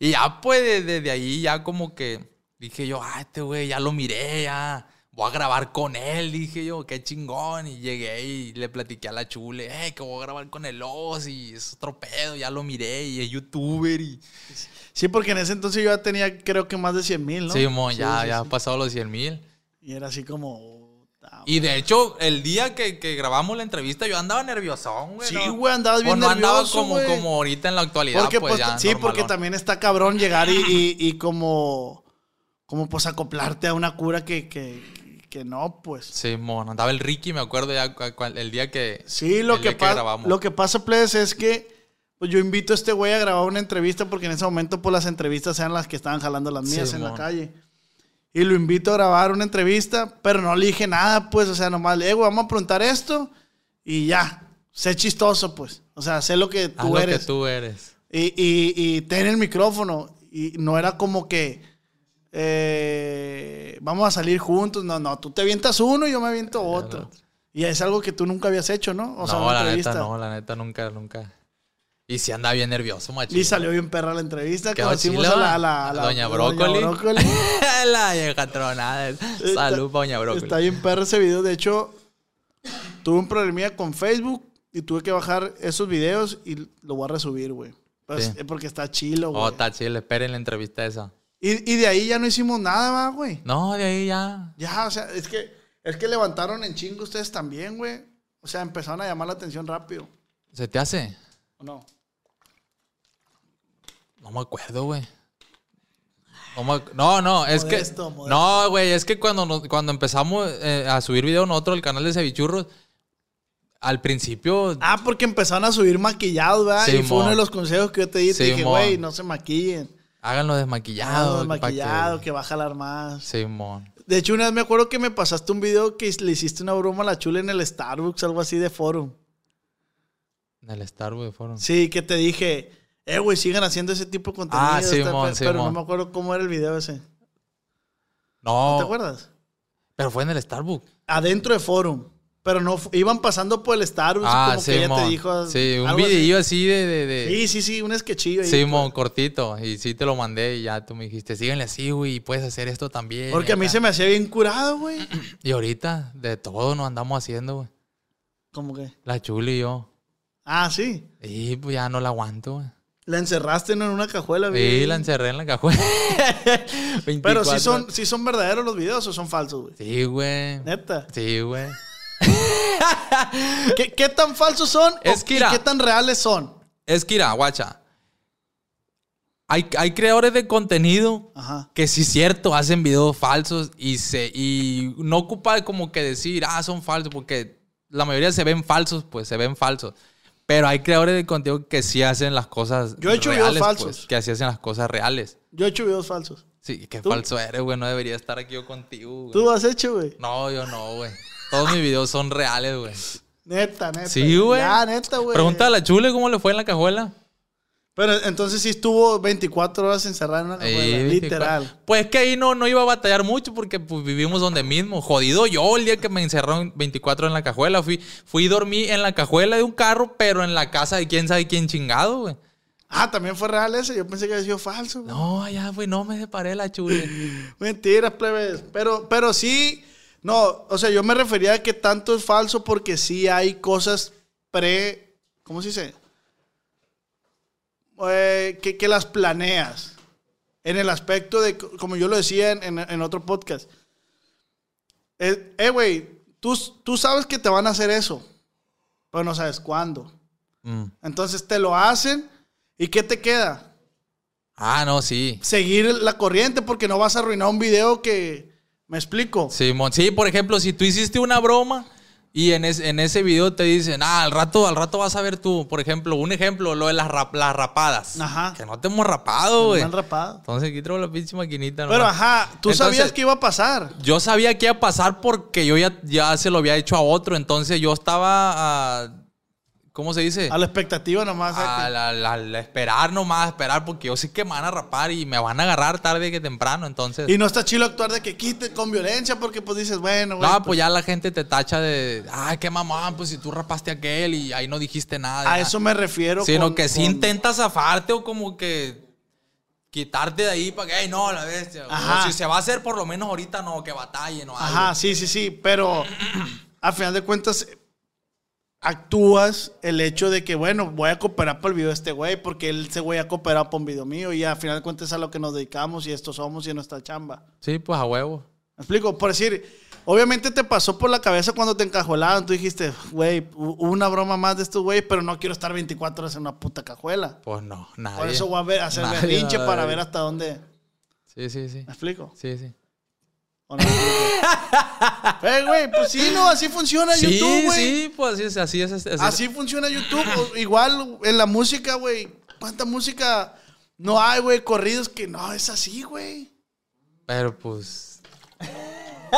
Y ya, pues, de- desde ahí ya como que dije yo, ah, este güey, ya lo miré, ya. Voy a grabar con él, dije yo, qué chingón. Y llegué y le platiqué a la chule, eh, que voy a grabar con el Oz y es otro pedo, ya lo miré y es youtuber y... Sí, porque en ese entonces yo ya tenía creo que más de 100 mil, ¿no? Sí, mon, ya, sí, ya sí. ha pasado los 100 mil. Y era así como... Y de hecho, el día que, que grabamos la entrevista, yo andaba nerviosón, güey. Sí, güey, andabas bien O no andaba nervioso, como, güey. como ahorita en la actualidad, Porque, pues, pues, ya sí, porque también está cabrón llegar y, y, y como... Como pues acoplarte a una cura que, que, que no, pues. Sí, mon, andaba el Ricky, me acuerdo ya el día que... Sí, lo que, grabamos. lo que pasa, Ples, es que pues, yo invito a este güey a grabar una entrevista porque en ese momento pues las entrevistas eran las que estaban jalando las mías en la calle. Y lo invito a grabar una entrevista, pero no le dije nada, pues, o sea, nomás le digo, vamos a preguntar esto y ya. Sé chistoso, pues. O sea, sé lo que Haz tú lo eres. que tú eres. Y, y, y ten el micrófono. Y no era como que eh, vamos a salir juntos. No, no, tú te avientas uno y yo me aviento otro. Y es algo que tú nunca habías hecho, ¿no? O sea, no, una la entrevista. neta, no, la neta, nunca, nunca. Y si andaba bien nervioso, machín. Y salió bien perra la entrevista. Quedó Conocimos a la, va. a la- a la- Doña Brócoli. Brócoli. <laughs> la vieja tronada. Salud, Doña Brócoli. Está bien perra ese video. De hecho, tuve un problemilla con Facebook y tuve que bajar esos videos y lo voy a resubir, güey. Pues, Sí. Porque está chilo, güey. Oh, está chido, esperen la entrevista esa. Y, y de ahí ya no hicimos nada, va, güey. No, de ahí ya. Ya, o sea, es que, es que levantaron en chingo ustedes también, güey. O sea, empezaron a llamar la atención rápido. ¿Se te hace? ¿O no? No me acuerdo, güey. No, me- no, no, es Modesto, que. modesto. No, güey, es que cuando, nos- cuando empezamos eh, a subir video nosotros, el canal de Cevichurros, al principio. Ah, porque empezaron a subir maquillados, ¿verdad? y fue uno de los consejos que yo te di. Te dije, güey, no se maquillen. Háganlo desmaquillado. de pa' maquillado, que- que va a jalar más. Simón. De hecho, una vez me acuerdo que me pasaste un video que le hiciste una broma a la chula en el Starbucks, algo así de forum. En el Starbucks fueron. Sí, que te dije, eh, güey, sigan haciendo ese tipo de contenido. Ah, está Simón, pe- Pero no Simón. me acuerdo cómo era el video ese. No. ¿No te acuerdas? Pero fue en el Starbucks. Adentro de forum. Pero no, iban pasando por el Starbucks Ah, como que ella te dijo. Sí, un algo así. de. de, de- Sí, sí, sí, un sketchillo ahí. Simón, pues. cortito. Y sí te lo mandé y ya tú me dijiste, síguenle así, güey, y puedes hacer esto también. Porque a mí acá". se me hacía bien curado, güey. <clears throat> Y ahorita, de todo nos andamos haciendo, güey. Como que. La chula y yo. Ah, sí. Y pues ya no la aguanto, güey. La encerraste en una cajuela, güey. Sí, la encerré en la cajuela. <laughs> Pero sí 24. son, sí son verdaderos los videos o son falsos, güey. Sí, güey. Neta. Sí, güey. <laughs> ¿Qué, qué tan falsos son Es o- que y qué tan reales son? Es que, mira, guacha. Hay, hay creadores de contenido Ajá. que sí es cierto, hacen videos falsos y, se, y no ocupa como que decir, ah, son falsos, porque la mayoría se ven falsos, pues se ven falsos. Pero hay creadores de contenido que sí hacen las cosas Yo he hecho videos reales, falsos. pues, que así hacen las cosas reales. Yo he hecho videos falsos. Sí, qué ¿Tú? falso eres, güey. No debería estar aquí yo contigo, güey. ¿Tú has hecho, güey? No, yo no, güey. Todos mis videos son reales, güey. Neta, neta. Sí, güey. Ya, neta, güey. Pregúntale a la Chule cómo le fue en la cajuela. Pero entonces sí estuvo 24 horas encerrada en una cajuela. Literal. Pues que ahí no, no iba a batallar mucho porque pues, vivimos donde mismo. Jodido yo el día que me encerraron 24 en la cajuela. Fui, fui y dormí en la cajuela de un carro, pero en la casa de quién sabe quién chingado, güey. Ah, también fue real ese. Yo pensé que había sido falso. güey. No, ya, güey, no me separé la chule. <laughs> Mentiras, plebes. Pero, pero sí, no, o sea, yo me refería a que tanto es falso porque sí hay cosas pre, ¿cómo se dice? Eh, que, que las planeas. En el aspecto de, como yo lo decía en, en- en otro podcast. Eh, eh, güey, tú, tú sabes que te van a hacer eso, pero no sabes cuándo. Mm. Entonces te lo hacen y ¿qué te queda? Ah, no, sí. Seguir la corriente porque no vas a arruinar un video que... ¿Me explico? Simón, sí, por ejemplo, si tú hiciste una broma y en, es- en ese video te dicen, ah, al rato, al rato vas a ver tú, por ejemplo, un ejemplo, lo de las, rap- las rapadas. Ajá. Que no te hemos rapado, güey. Me han rapado. Entonces aquí traigo la pinche maquinita. Pero nomás. ajá, tú Entonces, sabías que iba a pasar. Yo sabía que iba a pasar porque yo ya, ya se lo había hecho a otro. Entonces yo estaba a. ¿Cómo se dice? A la expectativa nomás. A la- la- la esperar nomás, esperar, porque yo sé que me van a rapar y me van a agarrar tarde que temprano. Entonces. Y no está chido actuar de que quite con violencia porque pues dices, bueno, güey. no, pues ya la gente te tacha de. Ay, qué mamón, pues si tú rapaste a aquel y ahí no dijiste nada. a nada". eso me refiero. Sino con- que si con- intentas zafarte o como que quitarte de ahí para que, ay, no, la bestia. Ajá. O si se va a hacer, por lo menos ahorita no, que batalle, no Ajá, sí, sí, sí. Pero <clears throat> al final de cuentas actúas el hecho de que, bueno, voy a cooperar por el video de este güey porque él se güey a cooperar por un video mío y al final de cuentas es a lo que nos dedicamos y esto somos y es nuestra chamba. Sí, pues a huevo. ¿Me explico? Por decir, obviamente te pasó por la cabeza cuando te encajolaron. Tú dijiste, güey, una broma más de estos güey, pero no quiero estar 24 horas en una puta cajuela. Pues no, nadie. Por eso voy a ver, hacer berrinche para ver hasta dónde. Sí, sí, sí. ¿Me explico? Sí, sí. <laughs> Eh, güey, pues sí, no, así funciona Sí, YouTube, güey. sí, pues así es, así es. Así, Así funciona YouTube. Igual en la música, güey. ¿Cuánta música no hay, güey? Corridos que no, es así, güey. Pero pues. <laughs>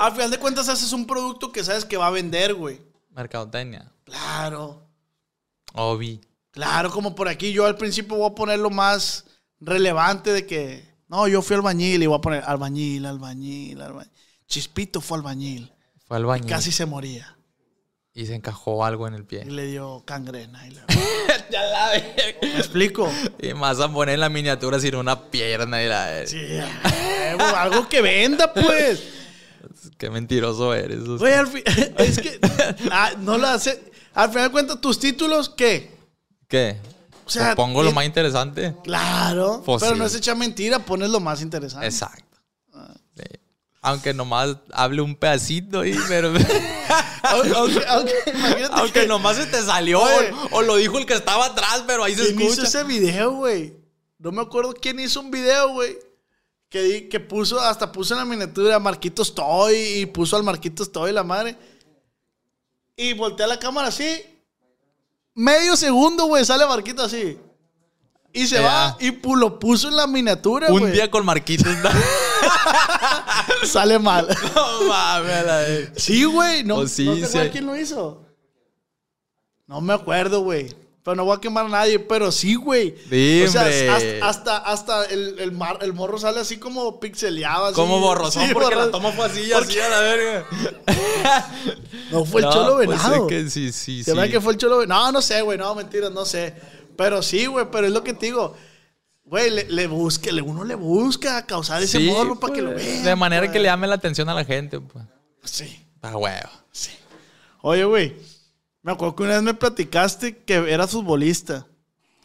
Al final de cuentas haces un producto que sabes que va a vender, güey. Mercadotecnia. Claro. Obi. Claro, como por aquí yo al principio voy a poner lo más relevante de que, no, yo fui albañil y voy a poner albañil, albañil, albañil. Chispito fue albañil. Fue al baño. Casi se moría. Y se encajó algo en el Y pie. le dio cangrena. Y la- <laughs> ya la ve. ¿Me explico? Y más a poner la miniatura sin una pierna y la. Sí, güey, algo que venda, pues. Qué mentiroso eres. o sea. Güey, al fin, <laughs> es que ah, no lo hace. Al final de cuentas, tus títulos, ¿qué? ¿Qué? O sea, Pues pongo lo ti- más interesante. Claro. Pero no es echar mentira, pones lo más interesante. Exacto. Sí. Aunque nomás hable un pedacito ahí, pero. <laughs> Aunque, aunque- que- nomás se te salió. Oye. o, o lo dijo el que estaba atrás, pero ahí se ¿Quién hizo escucha. ese video, güey? No me acuerdo quién hizo un video, güey. Que, que puso, hasta puso en la miniatura Marquitos Toy y puso al Marquitos Toy la madre. Y voltea la cámara así. Medio segundo, güey, sale Marquito así. Y se va y lo puso en la miniatura, Un día con Marquitos. <laughs> Sale mal. <laughs> no mames, Sí, güey. No, sí, ¿no te sí. quién lo hizo? No me acuerdo, güey. Pero no voy a quemar a nadie, pero sí, güey. Sí, o sea, hasta, hasta, hasta el, el, mar- el morro sale así como pixeleado. Así. Como borrosón, Sí, porque la toma fue así, así a la verga. <laughs> No fue el cholo pues venado. es que sí, sí, sí. que fue el cholo venado. No, no sé, güey. No, mentiras, no sé. Pero sí, güey. Pero es lo que te digo. Güey, le, le uno le busca causar ese Sí, morro para que pues, lo vea. De manera pues. que le llame la atención a la gente, pues. Sí. Ah, huevo. Oye, güey, me acuerdo que una vez me platicaste que eras futbolista.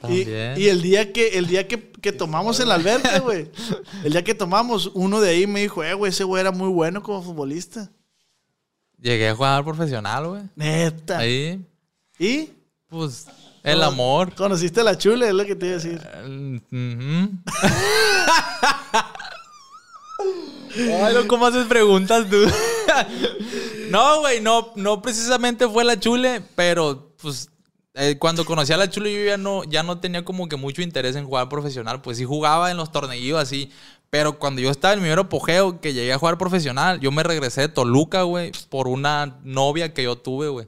Y, y el día que el día que, que tomamos en la alberca, güey. <laughs> El día que tomamos, uno de ahí me dijo, eh, güey, ese güey era muy bueno como futbolista. Llegué a jugar profesional, güey. Neta. Ahí, ¿Y? pues, el amor. Conociste a la chule, es lo que te iba a decir. El- ujú. <laughs> Ay, no, ¿cómo haces preguntas tú? <laughs> no, güey, no, no precisamente fue la chule, pero pues eh, cuando conocí a la chule yo ya no, ya no tenía como que mucho interés en jugar profesional. Pues sí jugaba en los torneillos así. Pero cuando yo estaba en mi mero apogeo, que llegué a jugar profesional, yo me regresé de Toluca, güey, por una novia que yo tuve, güey.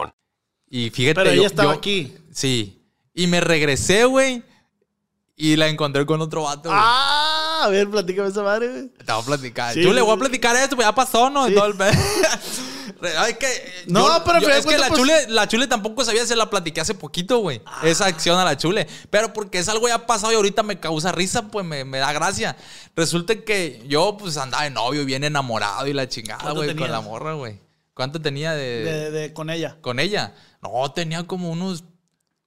Y fíjate, Pero yo- ella estaba yo- aquí. Sí. Y me regresé, güey. Y la encontré con otro vato, güey. Ah, a ver, platícame esa madre, güey. Te voy a platicar. Sí, yo le voy a platicar esto, pues ya pasó, ¿no? Sí. Todo el <laughs> Ay, que, No, yo- pero yo- es que la cuentas, chule, la chule tampoco sabía, se la platiqué hace poquito, güey. Esa acción a la chule. Pero porque es algo ya pasado y ahorita me causa risa, pues me, me da gracia. Resulta que yo, pues andaba de novio, bien enamorado y la chingada, ¿Cuánto güey, con la morra, güey. ¿Cuánto tenía de, De, de- con ella. con ella? No, tenía como unos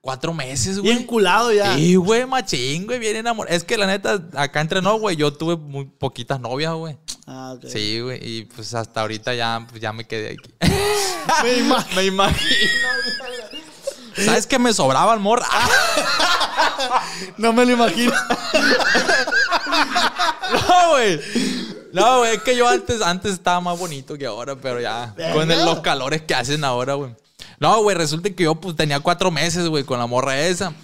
cuatro meses, güey. enculado ya. Sí, güey, machín, güey, bien enamorado. Es que la neta, acá entre no, güey, yo tuve muy poquitas novias, güey. Ah, ok. Sí, güey, y pues hasta ahorita ya, pues, ya me quedé aquí. <laughs> Me imagino. <laughs> me imagino. ¿Sabes que me sobraba el morra? <laughs> No me lo imagino. No, güey. No, güey, es que yo antes, antes estaba más bonito que ahora, pero ya. Con el- los calores que hacen ahora, güey. No, güey, resulta que yo pues tenía cuatro meses, güey, con la morra esa.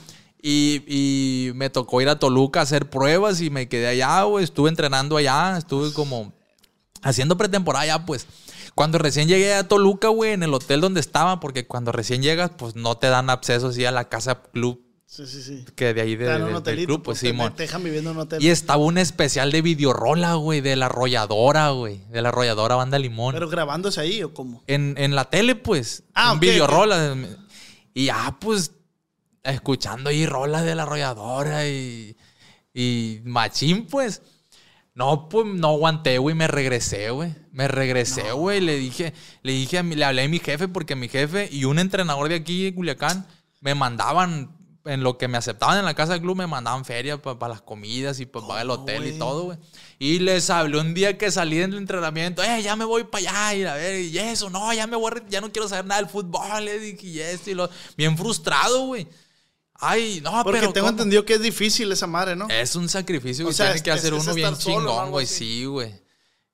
Y, y me tocó ir a Toluca a hacer pruebas y me quedé allá, güey. Estuve entrenando allá, estuve como haciendo pretemporada allá, pues. Cuando recién llegué a Toluca, güey, en el hotel donde estaba, porque cuando recién llegas, pues no te dan acceso así a la casa club Sí, sí, sí. que de ahí de- de- del hotelito, club, pues Simón. Te dejan viviendo en un hotel. Y estaba un especial de videorola, güey, de la arrolladora, güey. De la arrolladora Banda Limón. Pero grabándose ahí o cómo? en, en la tele, pues. Ah, un ok, videorola. Y ya, pues, escuchando ahí rolas de la arrolladora y, y machín, pues. No, pues no aguanté, güey, me regresé, güey. Me regresé, güey. Le dije, le dije a mi, le hablé a mi jefe porque mi jefe y un entrenador de aquí de Culiacán me mandaban, en lo que me aceptaban en la casa del club, me mandaban feria para las comidas y para pagar el hotel y todo, güey. Y les hablé un día que salí del entrenamiento, eh, ya me voy para allá y a ver, y eso, no, ya me voy, a ya no quiero saber nada del fútbol, le dije, y esto y lo. Bien frustrado, güey. Ay, no, Porque pero. tengo ¿cómo? entendido que es difícil esa madre, ¿no? Es un sacrificio que tiene es- que hacer es- uno bien solo chingón, güey. Sí, güey.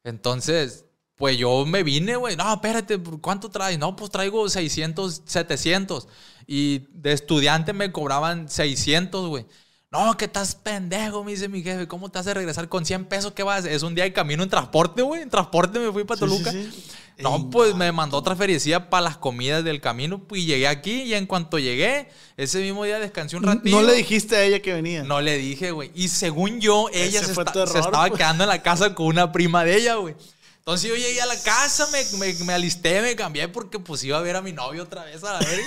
Entonces, pues yo me vine, güey. No, espérate, ¿cuánto traes? No, pues traigo 600, 700. Y de estudiante me cobraban 600, güey. No, que estás pendejo, me dice mi jefe. ¿Cómo te hace regresar con 100 pesos? ¿Qué vas? Es un día de camino en transporte, güey. En transporte me fui para Sí, sí, Toluca. sí. No, pues me mandó otra feriecilla para las comidas del camino. Pues y llegué aquí y en cuanto llegué, ese mismo día descansé un ratito. No le dijiste a ella que venía. No le dije, güey. Y según yo, ella se, error, se estaba pues. quedando en la casa con una prima de ella, güey. Entonces yo llegué a la casa, me, me, me alisté, me cambié porque pues iba a ver a mi novio otra vez a la ver.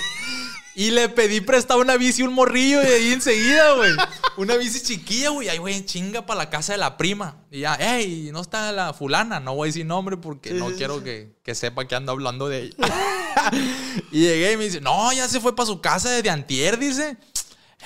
Y le pedí prestado una bici, un morrillo de ahí enseguida, güey. Una bici chiquilla, güey. Ahí, güey, chinga para la casa de la prima. Y ya, hey, no está la fulana. No voy a decir nombre porque no quiero que, que sepa que ando hablando de ella. <laughs> y llegué y me dice, no, ya se fue para su casa desde antier, dice.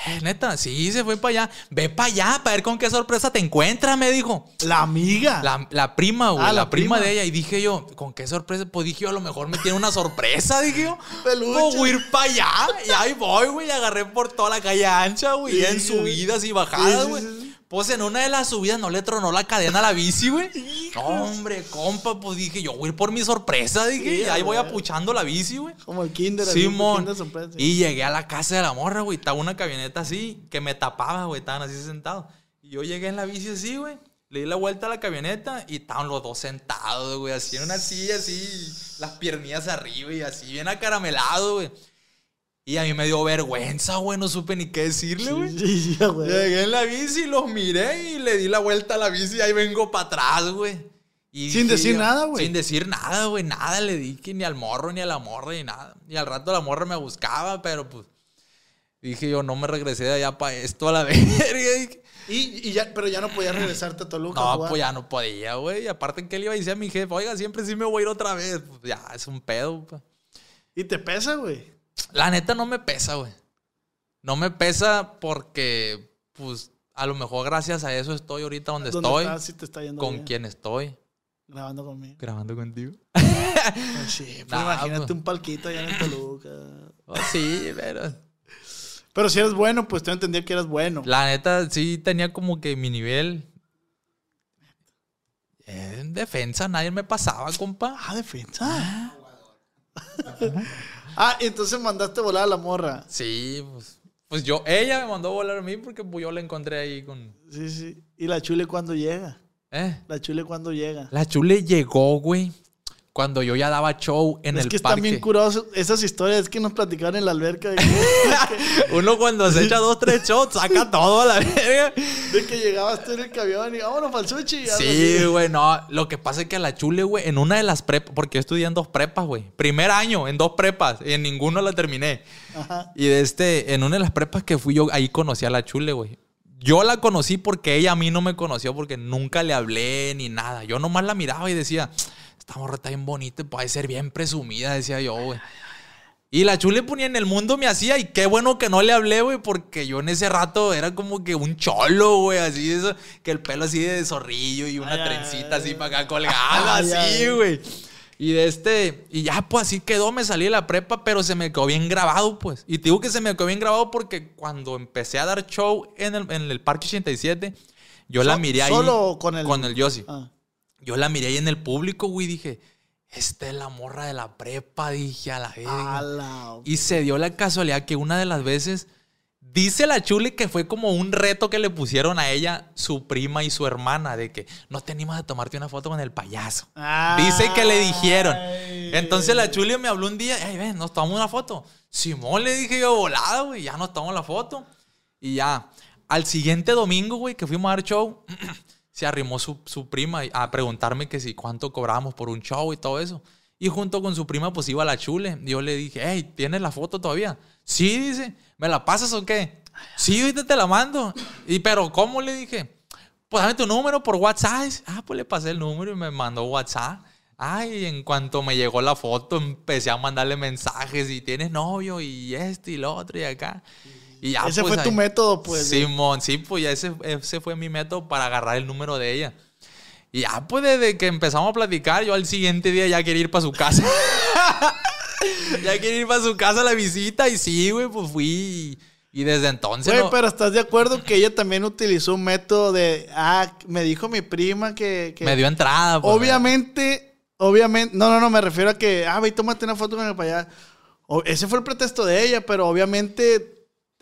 Eh, neta, sí, se fue para allá. Ve para allá para ver con qué sorpresa te encuentras, me dijo. La amiga. La, la prima, güey. Ah, la, la prima. prima. de ella. Y dije yo, ¿con qué sorpresa? Pues dije yo, a lo mejor me tiene una sorpresa, dije yo. Peluche. Pues voy ir para allá. Y ahí voy, güey. y Agarré por toda la calle ancha, güey. Sí, y en subidas y bajadas, güey. sí, sí. Pues en una de las subidas no le tronó la cadena a la bici, güey. No, hombre, compa, pues dije yo voy a ir por mi sorpresa, dije. Sí, y ahí voy apuchando la bici, güey. Como el kinder. Simón. kinder sorpresa. Y llegué a la casa de la morra, güey. Estaba una camioneta así que me tapaba, güey. Estaban así sentados. Y yo llegué en la bici así, güey. Le di la vuelta a la camioneta y estaban los dos sentados, güey. Así en una silla, así, las piernillas arriba y así, bien acaramelado, güey. Y a mí me dio vergüenza, güey. No supe ni qué decirle, güey. Sí, sí, güey. Llegué en la bici, los miré y le di la vuelta a la bici y ahí vengo para atrás, güey. Sin dije decir nada, güey. Sin decir nada, güey. Nada le dije, ni al morro, ni a la morra, ni nada. Y al rato la morra me buscaba, pero pues. Dije yo, no me regresé de allá para esto a la <laughs> verga. Y, y ya, pero ya no podías regresarte a Toluca. No, jugar. pues ya no podía, güey. Y aparte que le iba a decir a mi jefe, oiga, siempre sí me voy a ir otra vez. Pues ya, es un pedo, pues. Y te pesa, güey. La neta no me pesa, güey. No me pesa porque, pues, a lo mejor gracias a eso estoy ahorita donde, ¿Dónde estoy. estás? Sí te está yendo con bien. quien estoy. Grabando conmigo. Grabando contigo. Pues sí, pues Nah, imagínate pues. un palquito allá en Toluca. Oh, sí, pero. Pero si eres bueno, pues te entendía que eras bueno. La neta, sí tenía como que mi nivel. En defensa, nadie me pasaba, compa. Ah, defensa. ah, <laughs> y entonces mandaste volar a la morra. Sí, pues. Pues yo, ella me mandó volar a mí porque pues, yo la encontré ahí con. Sí, sí. ¿Y la chule cuando llega? ¿Eh? La chule cuando llega. La chule llegó, güey. Cuando yo ya daba show en es el que parque. están bien curados esas historias que nos platicaron en la alberca <laughs> de que, Uno cuando se echa dos, tres shots, <laughs> saca todo a la verga. de que llegabas tú en el camión y vámonos para el sushi. Sí, güey, no. Lo que pasa es que a la chule, güey, en una de las prepas, porque yo estudié en dos prepas, güey. Primer año en dos prepas, y en ninguno la terminé. Ajá. Y de este, en una de las prepas que fui yo, ahí conocí a la chule, güey. Yo la conocí porque ella a mí no me conoció porque nunca le hablé ni nada. Yo nomás la miraba y decía, esta morra está bien bonita, y puede ser bien presumida, decía yo, güey. Y la chule ponía en el mundo me hacía y qué bueno que no le hablé, güey, porque yo en ese rato era como que un cholo, güey, así eso, que el pelo así de zorrillo y una Ay, trencita ay. así para acá colgada, así, güey. Y de este, y ya pues así quedó, me salí de la prepa, pero se me quedó bien grabado, pues. Y te digo que se me quedó bien grabado porque cuando empecé a dar show en el, en el Parque 87, yo la miré ahí. ¿Solo con el- Con el Yossi. Ah. Yo la miré ahí en el público, güey, y dije, esta es la morra de la prepa, dije, a la verga. Y se dio la casualidad que una de las veces, dice la chule que fue como un reto que le pusieron a ella, su prima y su hermana, de que no te animas a tomarte una foto con el payaso. Dice que le dijeron. Entonces la chule me habló un día, hey, ven, nos tomamos una foto. Simón le dije yo, volada, güey, ya nos tomamos la foto. Y ya, al siguiente domingo, güey, que fuimos a dar show, <clears throat> se arrimó su, su prima a preguntarme que si cuánto cobrábamos por un show y todo eso. Y junto con su prima, pues iba la chule. Yo le dije, hey, ¿tienes la foto todavía? Sí, dice, ¿me la pasas o qué? Sí, ahorita te la mando. Y pero, ¿cómo le dije? Pues dame tu número por WhatsApp. Ah, pues le pasé el número y me mandó WhatsApp. Ay, en cuanto me llegó la foto, empecé a mandarle mensajes y tienes novio y esto y lo otro y acá. Y ya, Ese pues, fue tu ahí- método, pues. Simón, sí, pues ya ese, ese fue mi método para agarrar el número de ella. Y ya, pues desde que empezamos a platicar, yo al siguiente día ya quería ir para su casa. <laughs> ya quería ir para su casa a la visita y sí, güey, pues fui. Y, y desde entonces. Güey, no- pero ¿estás de acuerdo que ella también utilizó un método de, ah, me dijo mi prima que... que- me dio entrada. pues, Obviamente, obviamente, no, no, no, me refiero a que, ah, ve, y tómate una foto con el payaso. O- ese fue el pretexto de ella, pero obviamente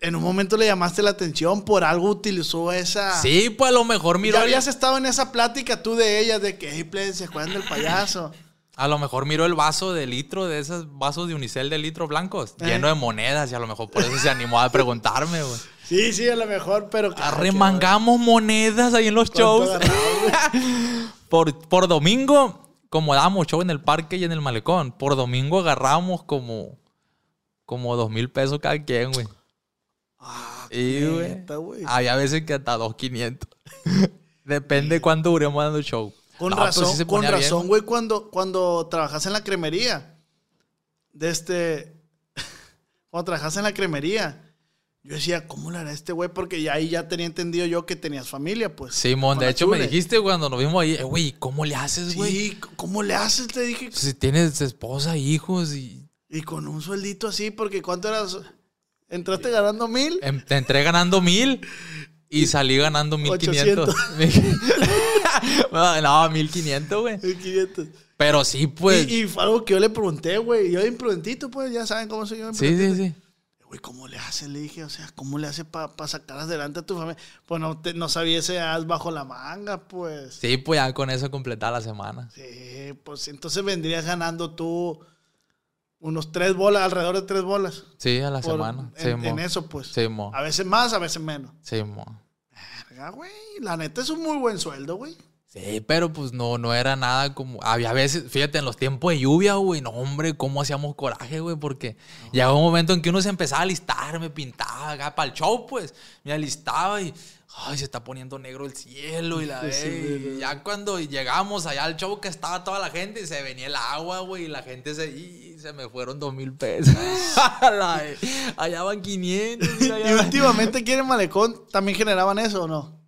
en un momento le llamaste la atención, por algo utilizó esa... Sí, pues a lo mejor miró. Ya el- habías estado en esa plática tú de ella, de que, hey, plebes, se juegan del payaso. <laughs> A lo mejor miró el vaso de litro, de esos vasos de unicel de litro blancos, Eh. lleno de monedas, y a lo mejor por eso se animó a preguntarme, güey. <laughs> Sí, sí, a lo mejor, pero... claro que- Arremangamos monedas ahí en los ¿Cuánto shows. <laughs> por, por domingo, como dábamos show en el parque y en el malecón, por domingo agarrábamos como, como dos mil pesos cada quien, güey. Y, güey, había veces que hasta dos quinientos. <laughs> Depende cuánto duremos dando show. Con No, pero razón, sí con güey, cuando, cuando trabajas en la cremería. De este. <laughs> cuando trabajas en la cremería. Yo decía, ¿cómo le hará este güey? Porque ya ahí ya tenía entendido yo que tenías familia, pues. Simón, con de hecho me dijiste cuando nos vimos ahí, eh, güey, ¿cómo le haces, güey? Sí, ¿cómo le haces? Te dije. Si tienes esposa, hijos y Y con un sueldito así, porque ¿cuánto eras? ¿Entraste ganando mil? em- te entré ganando mil y salí ganando mil quinientos. <laughs> no, mil quinientos, güey. Mil quinientos. Pero sí, pues. y, y fue algo que yo le pregunté, güey. Yo imprudentito, pues, ya saben cómo soy yo. sí, sí, sí. Güey, ¿cómo le hace? Le dije, o sea, ¿cómo le hace para sacar adelante a tu familia? Pues no, te- no sabía ese as bajo la manga, pues. Sí, pues ya con eso completar la semana. Sí, pues entonces vendrías ganando tú unos tres bolas, alrededor de tres bolas. Sí, a la por- semana. En, Sí, en eso, pues. Sí, mo. A veces más, a veces menos. Sí, mo. Verga, güey. La neta es un muy buen sueldo, güey. Sí, pero pues no, no era nada como. Había veces, fíjate, en los tiempos de lluvia, güey, no, hombre, cómo hacíamos coraje, güey, porque llegaba un momento en que uno se empezaba a alistar, me pintaba acá para el show, pues, me alistaba y. Ay, se está poniendo negro el cielo y la <laughs> Sí, y ya cuando llegamos allá al show que estaba toda la gente, se venía el agua, güey, y la gente se. Y se me fueron dos mil pesos. <laughs> <laughs> Allá van 500. y allá Y van- últimamente aquí en el malecón también generaban eso, ¿o no?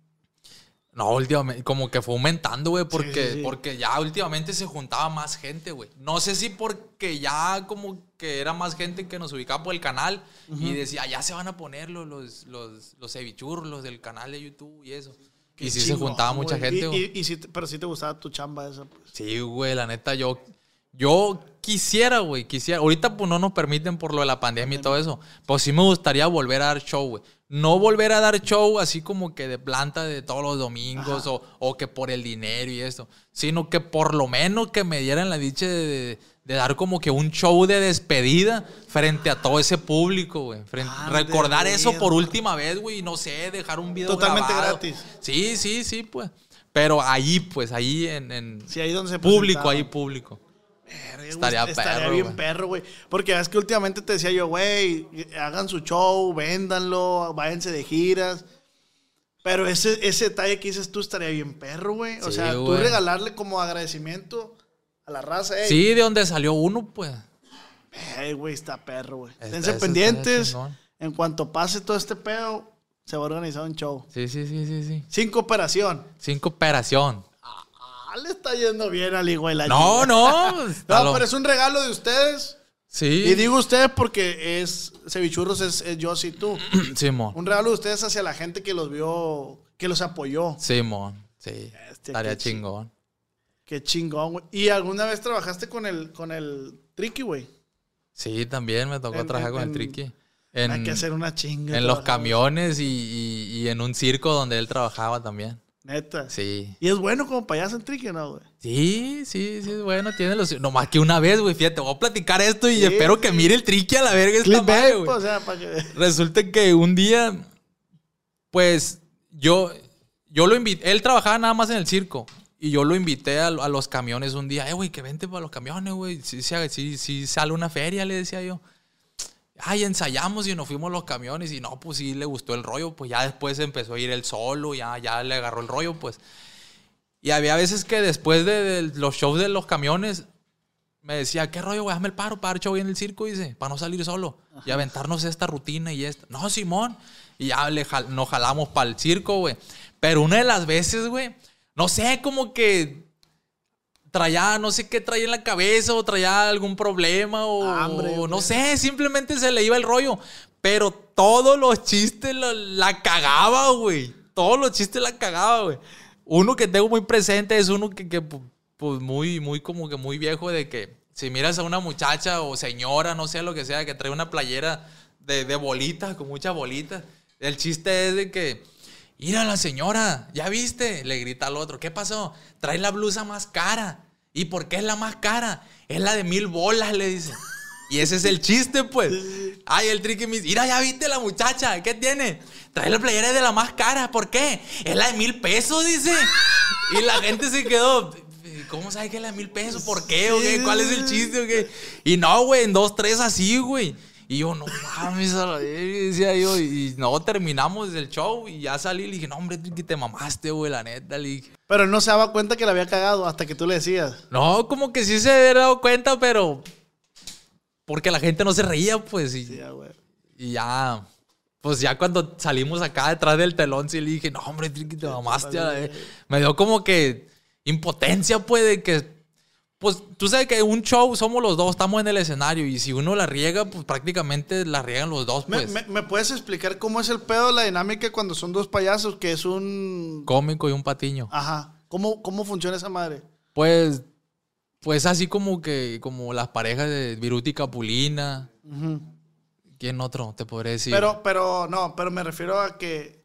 No, últimamente, como que fue aumentando, güey, porque, sí, sí. porque ya últimamente se juntaba más gente, güey. No sé si porque ya como que era más gente que nos ubicaba por el canal y decía, ya se van a poner los, los, los, los cevichurros, del canal de YouTube y eso. Qué y sí se juntaba mucha gente, güey. y- y sí pero sí te gustaba tu chamba esa, pues. Sí, güey, la neta, yo, yo quisiera, güey, quisiera. Ahorita pues no nos permiten por lo de la pandemia y todo eso. Pues sí me gustaría volver a dar show, güey. No volver a dar show así como que de planta de todos los domingos o, o que por el dinero y eso. Sino que por lo menos que me dieran la dicha de, de- de dar como que un show de despedida frente a todo ese público, güey. Ah, recordar eso por última vez, güey. y No sé, dejar un video Totalmente grabado. gratis. Sí, sí, sí, pues. Pero ahí, pues, ahí en... en Sí, ahí donde se público, presentaba. ahí público. Estaría estaría perro, bien perro, güey. Porque es que últimamente te decía yo, güey, hagan su show, véndanlo, váyanse de giras. Pero ese, ese detalle que dices tú estaría bien perro, güey. O Sí, sea, tú regalarle como agradecimiento a la raza. Sí, de donde salió uno, pues. Ey, güey, está perro, güey. Esténse pendientes. En cuanto pase todo este pedo, se va a organizar un show. Sí, sí, sí, sí, sí. Sin cooperación. Sin cooperación. Le está yendo bien al hijo de la No, no. <laughs> No, lo- pero es un regalo de ustedes. Sí. Y digo ustedes porque es Cevichurros, es, es yo y tú. <clears throat> Simón. Un regalo de ustedes hacia la gente que los vio, que los apoyó. Simón. Sí. Este, Estaría qué chi- chingón. Qué chingón, güey. ¿Y alguna vez trabajaste con el, con el Tricky, güey? Sí, también me tocó En- trabajar en- con el Tricky. En, Hay que hacer una chinga. en los camiones y, y- y en un circo donde él trabajaba también. Neta. Sí. Y es bueno como payaso en Tricky, ¿no, güey? Sí, sí, sí, bueno, tiene los... Nomás que una vez, güey, fíjate, voy a platicar esto y Sí, espero que sí. mire el triqui a la verga esta madre, güey. pues, o sea, para que... Resulta que un día, pues, yo, yo lo invité, él trabajaba nada más en el circo. Y yo lo invité a, a los camiones un día. Eh, güey, que vente para los camiones, güey. Si sí, sale una feria, le decía yo. Ay, ensayamos y nos fuimos los camiones. Y no, pues sí le gustó el rollo. Pues ya después empezó a ir él solo. Ya, ya le agarró el rollo, pues. Y había veces que después de, los shows de los camiones, me decía, ¿qué rollo, güey? Hazme el paro para dar show en el circo, dice, para no salir solo. Y aventarnos esta rutina y esta. No, Simón. Y ya le jal- nos jalamos para el circo, güey. Pero una de las veces, güey, no sé, como que traía, no sé qué traía en la cabeza o traía algún problema o, Hambre, o no sé, simplemente se le iba el rollo. Pero todos los chistes la cagaba, güey. Todos los chistes la cagaba, güey. Uno que tengo muy presente es uno que, que, pu- pues muy, muy como que muy viejo de que si miras a una muchacha o señora, no sé lo que sea, que trae una playera de, de bolitas, con muchas bolitas, el chiste es de que, mira la señora, ¿ya viste? Le grita al otro, ¿qué pasó? Trae la blusa más cara. ¿Y por qué es la más cara? Es la de mil bolas, le dice. <laughs> Y ese es el chiste, pues. Ay, el tricky me dice, mira, ya viste la muchacha, ¿qué tiene? Trae la playera de la más cara, ¿por qué? Es la de mil pesos, dice. Y la gente se quedó, ¿cómo sabe que es la de mil pesos? ¿Por qué? ¿O qué? ¿Cuál es el chiste? ¿O qué? Y no, güey, en dos, tres así, güey. Y yo, no mames, a la verga", decía yo. Y no, terminamos el show y ya salí. Le dije, no, hombre, Tricky, te mamaste, güey, la neta. Le dije, Pero él no se daba cuenta que le había cagado hasta que tú le decías. no, como que sí se había dado cuenta, pero. Porque la gente no se reía, pues. Y, Sí, güey. y ya. pues ya cuando salimos acá detrás del telón, sí le dije, no, hombre, Triqui, te mamaste. a la vez". Me dio como que impotencia, pues, de que. Pues tú sabes que un show somos los dos, estamos en el escenario. Y si uno la riega, pues prácticamente la riegan los dos, ¿Me, pues. me- me puedes explicar cómo es el pedo, la dinámica cuando son dos payasos? Que es un... Cómico y un patiño. Ajá. ¿Cómo, ¿Cómo funciona esa madre? Pues. Pues así como que. Como las parejas de Viruti y Capulina. ¿Quién otro te podría decir? Pero, pero, no, pero me refiero a que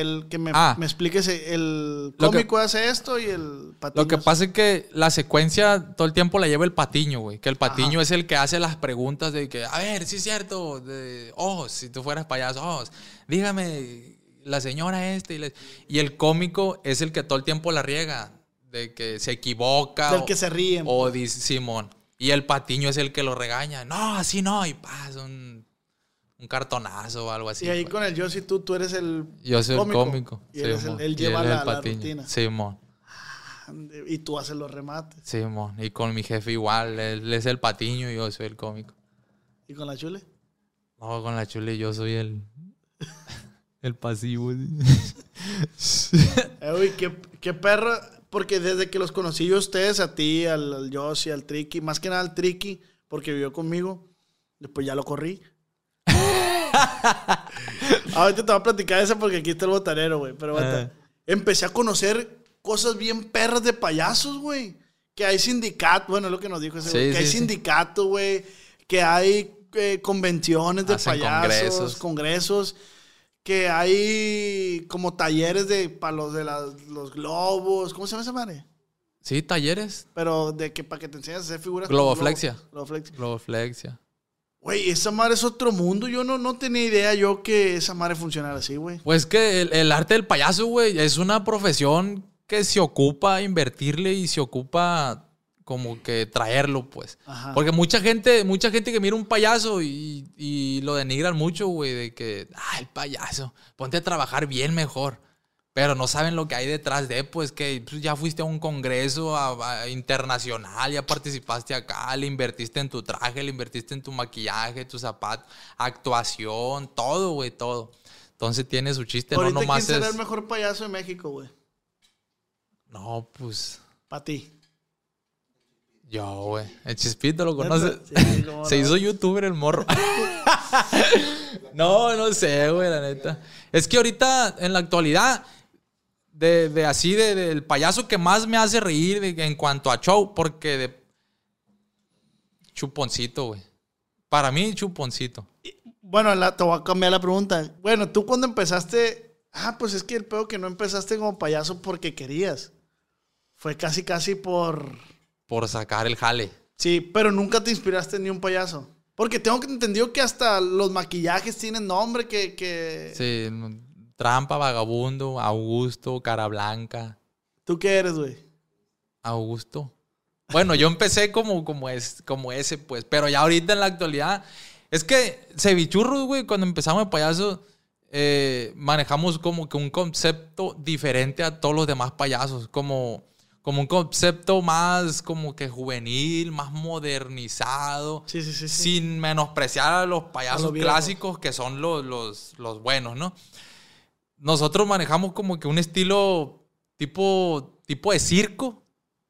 el que me, Ah. me expliques, el que- cómico hace esto y el patiño Lo que pasa es que la secuencia todo el tiempo la lleva el patiño, güey. Que el patiño es el que hace las preguntas de que, a ver, sí es cierto, de, oh, si tú fueras payaso, oh, dígame, la señora este. Y, le- y el cómico es el que todo el tiempo la riega, de que se equivoca. Del o- que se. O dice Simón. Y el patiño es el que lo regaña. No, así no. Y pasa un, un cartonazo o algo así. y ahí pues. con el yo, si tú, tú eres el Yo soy el cómico. Y él, el- Y lleva la, el la rutina. Simón. Y tú haces los remates. Simón, y con mi jefe igual, él es el patiño y yo soy el cómico. ¿Y con la chule? No, con la chule yo soy el. <laughs> El pasivo. <laughs> Eh, uy, qué, qué perro. Porque desde que los conocí yo a ustedes, a ti, al, al Yossi, al Tricky, más que nada al Tricky, porque vivió conmigo. Después ya lo corrí. <laughs> Ahorita te voy a platicar eso porque aquí está el botanero, güey. Pero aguanta. Ah. empecé a conocer cosas bien perras de payasos, güey. Que hay sindicato, bueno, es lo que nos dijo ese Sí, güey. Que hay sí, sindicato, güey. Que hay eh, convenciones de Hacen payasos, congresos. congresos que hay como talleres de para los de las- los globos, ¿cómo se llama esa madre? Sí, talleres. Pero de que para que te enseñes a hacer figuras. Globoflexia. Globoflexia. Globoflexia. Güey, esa madre es otro mundo. Yo no, no tenía idea yo que esa madre funcionara así, güey. Pues que el, el arte del payaso, güey, es una profesión que se ocupa invertirle y se ocupa como que traerlo, pues. Ajá. Porque mucha gente, mucha gente que mira un payaso y, y lo denigran mucho, güey, de que, ah, el payaso, ponte a trabajar bien mejor. Pero no saben lo que hay detrás de, pues, que pues, ya fuiste a un congreso a- a- internacional, ya participaste acá, le invertiste en tu traje, le invertiste en tu maquillaje, tus zapatos, actuación, todo, güey, todo. Entonces tiene su chiste, Ahorita, no ¿quién nomás será es... el mejor payaso de México, güey? No, pues, Para ti. yo, güey. El Chispito lo conoce. Sí, cómo <laughs> Se no. hizo youtuber el morro. <laughs> no, no sé, güey, la neta. Es que ahorita, en la actualidad, de, de así, de- del payaso que más me hace reír de- en cuanto a show, porque de chuponcito, güey. Para mí, chuponcito. Bueno, la, te voy a cambiar la pregunta. Bueno, tú cuando empezaste. Ah, pues es que el pedo que no empezaste como payaso porque querías. Fue casi, casi por. Por sacar el jale. Sí, pero nunca te inspiraste ni un payaso. Porque tengo que entendido que hasta los maquillajes tienen nombre que. que... Sí, trampa, vagabundo, Augusto, cara blanca. ¿Tú qué eres, güey? Augusto. Bueno, yo empecé como, como, es, como ese, pues. Pero ya ahorita en la actualidad. Es que Cevichurros, güey, cuando empezamos de payaso, eh, manejamos como que un concepto diferente a todos los demás payasos. Como, como un concepto más como que juvenil, más modernizado. Sí, sí, sí, sí. Sin menospreciar a los payasos clásicos que son los, los, los buenos, ¿no? Nosotros manejamos como que un estilo tipo, tipo de circo.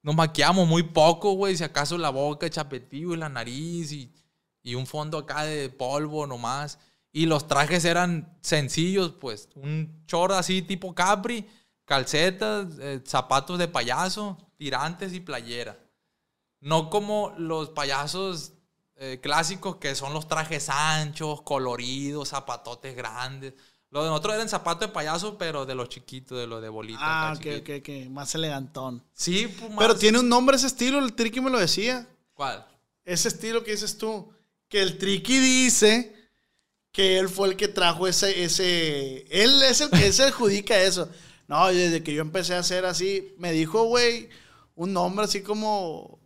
Nos maquillamos muy poco, güey. Si acaso la boca, el chapetillo y la nariz y, y un fondo acá de polvo nomás. Y los trajes eran sencillos, pues. Un short así tipo Capri, calcetas, eh, zapatos de payaso, tirantes y playera. No como los payasos eh, clásicos que son los trajes anchos, coloridos, zapatotes grandes. Lo de nosotros eran zapatos de payaso, pero de los chiquitos, de los de bolita. Ah, ok. Más elegantón. Sí, pues más- Pero tiene un nombre ese estilo, el Tricky me lo decía. ¿Cuál? Ese estilo que dices tú. Que el Tricky dice que él fue el que trajo ese. ese él es el que se <laughs> adjudica eso. No, desde que yo empecé a hacer así, me dijo, güey, un nombre así como.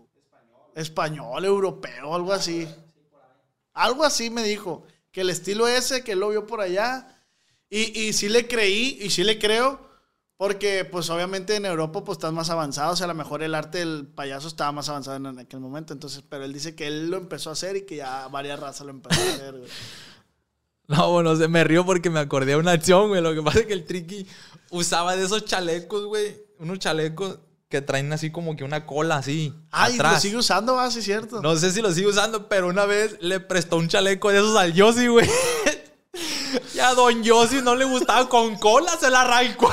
Español, europeo, algo así. Algo así me dijo. Que el estilo ese, que él lo vio por allá. Y, y sí le creí, y sí le creo. Porque, pues, obviamente en Europa, pues, estás más avanzado. O sea, a lo mejor el arte del payaso estaba más avanzado en, en aquel momento. Entonces, pero él dice que él lo empezó a hacer y que ya varias razas lo empezó a hacer, güey. <laughs> No, bueno, se me río porque me acordé de una acción, güey. Lo que pasa es que el Tricky usaba de esos chalecos, güey. Unos chalecos que traen así como que una cola así. Ay, atrás. lo sigue usando, ah, sí, cierto. No sé si lo sigue usando, pero una vez le prestó un chaleco de esos al Yossi, güey. <laughs> y a Don Yossi no le gustaba con cola, se la arrancó.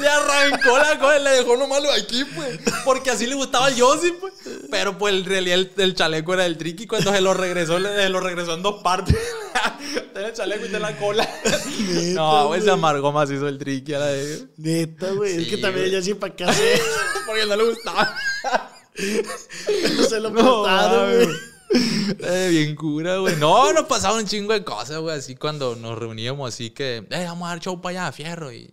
Le arrancó la cola y le dejó nomás lo aquí, pues. Porque así le gustaba al Yossi, pues. Pero pues en realidad el, el chaleco era del Tricky. Cuando se lo regresó, le, se lo regresó en dos partes. <laughs> El chaleco y tiene la cola. no, güey, se amargó más hizo el Tricky a la de... Neta, güey. es que también ella sí para qué hacer. <laughs> Porque no le gustaba. <laughs> no se lo No, prestaron, güey. Eh, bien cura, güey. No, nos pasaban un chingo de cosas, güey. Así cuando nos reuníamos, así que, eh, vamos a dar show para allá, fierro. Y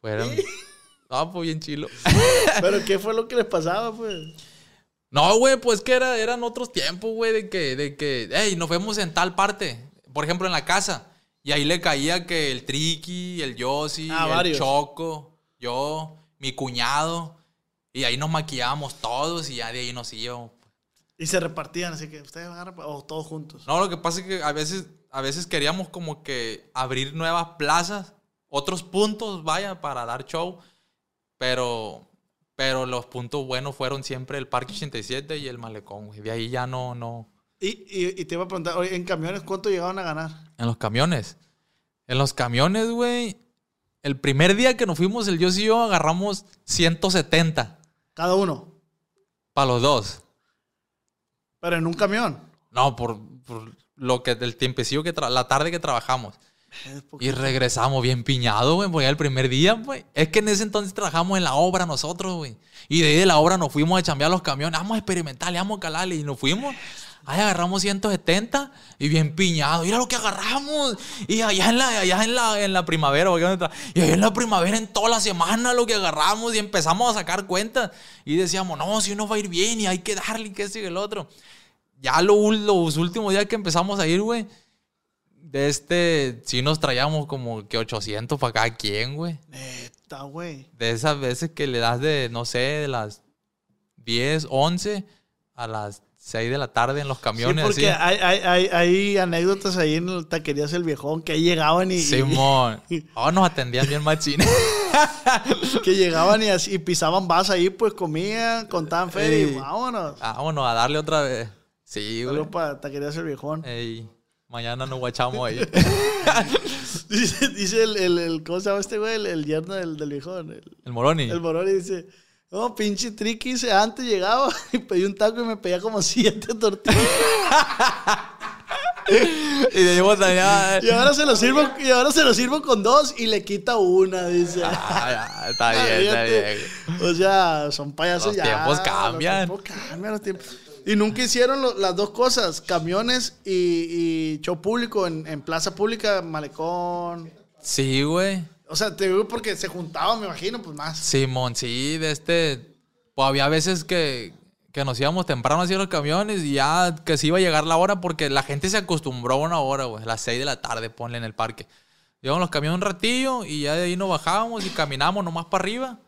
Fueron. <laughs> No, pues bien chilo. <laughs> Pero ¿qué fue lo que les pasaba, pues? No, güey, pues que era, eran otros tiempos, güey, de que, de que, hey, nos vemos en tal parte. Por ejemplo, en la casa. Y ahí le caía que el Tricky, el Yossi, Ah, el varios. Choco, yo, mi cuñado. Y ahí nos maquillábamos todos y ya de ahí nos íbamos. Y se repartían, así que ustedes van a o todos juntos. No, lo que pasa es que a veces, a veces queríamos como que abrir nuevas plazas, otros puntos, vaya, para dar show. Pero, pero los puntos buenos fueron siempre el Parque 87 y el Malecón, güey. De ahí ya no, no. Y, y, y te iba a preguntar, oye, en camiones, ¿cuánto llegaban a ganar? En los camiones. En los camiones, güey. El primer día que nos fuimos, el Dios y yo agarramos 170 Cada uno. para los dos. Pero en un camión. No, por, por lo que del tiempecillo que la tarde que trabajamos. Y regresamos bien piñados, güey, porque era el primer día, güey. Es que en ese entonces trabajamos en la obra nosotros, güey. Y de ahí de la obra nos fuimos a chambear los camiones. Vamos a experimentar, vamos a calarle. Y nos fuimos. Ahí agarramos 170 y bien piñados. Mira lo que agarramos. Y allá en la, allá en la, en la primavera, porque ¿dónde está? Y allá en la primavera, en toda la semana, lo que agarramos. Y empezamos a sacar cuentas. Y decíamos, no, si uno va a ir bien y hay que darle que y el otro. Ya lo los últimos días que empezamos a ir, güey, de este, sí nos traíamos como que 800 para cada quien, güey. Neta, güey. De esas veces que le das de, no sé, de las 10, 11 a las 6 de la tarde en los Sí, camiones. porque así. hay, hay, anécdotas ahí en el taquerías El Viejón que ahí llegaban y, y- Simón. <laughs> Oh, nos atendían bien machines. <laughs> que llegaban y, así, y pisaban vas ahí, pues comían, contaban feria y vámonos. Vámonos a darle otra vez. Sí, güey. Solo para taquerías El Viejón. Ey, mañana nos guachamos ahí. <laughs> Dice, dice el, el, el- ¿cómo se llama este güey? El, el yerno del, del Viejón. El, El Moroni. el Moroni dice, no, pinche triqui, antes llegaba <laughs> y pedí un taco y me pedía como siete tortillas. <laughs> y de ahí botaneaba. Y ahora se lo sirvo, y ahora se lo sirvo con dos y le quita una, dice. Ah, ya, está bien, está bien. O sea, son payasos Los ya. tiempos cambian. Los tiempos cambian, los tiempos. Y nunca hicieron lo- las dos cosas, camiones y, y show público en, en plaza pública, malecón. Sí, güey. O sea, te digo porque se juntaban, me imagino, pues más. Simón, sí, de este. Pues había veces que, que nos íbamos temprano hacia los camiones y ya que se iba a llegar la hora porque la gente se acostumbró a una hora, güey. Las 6 de la tarde, ponle en el parque. Llevamos los camiones un ratillo y ya de ahí nos bajábamos y caminamos nomás para arriba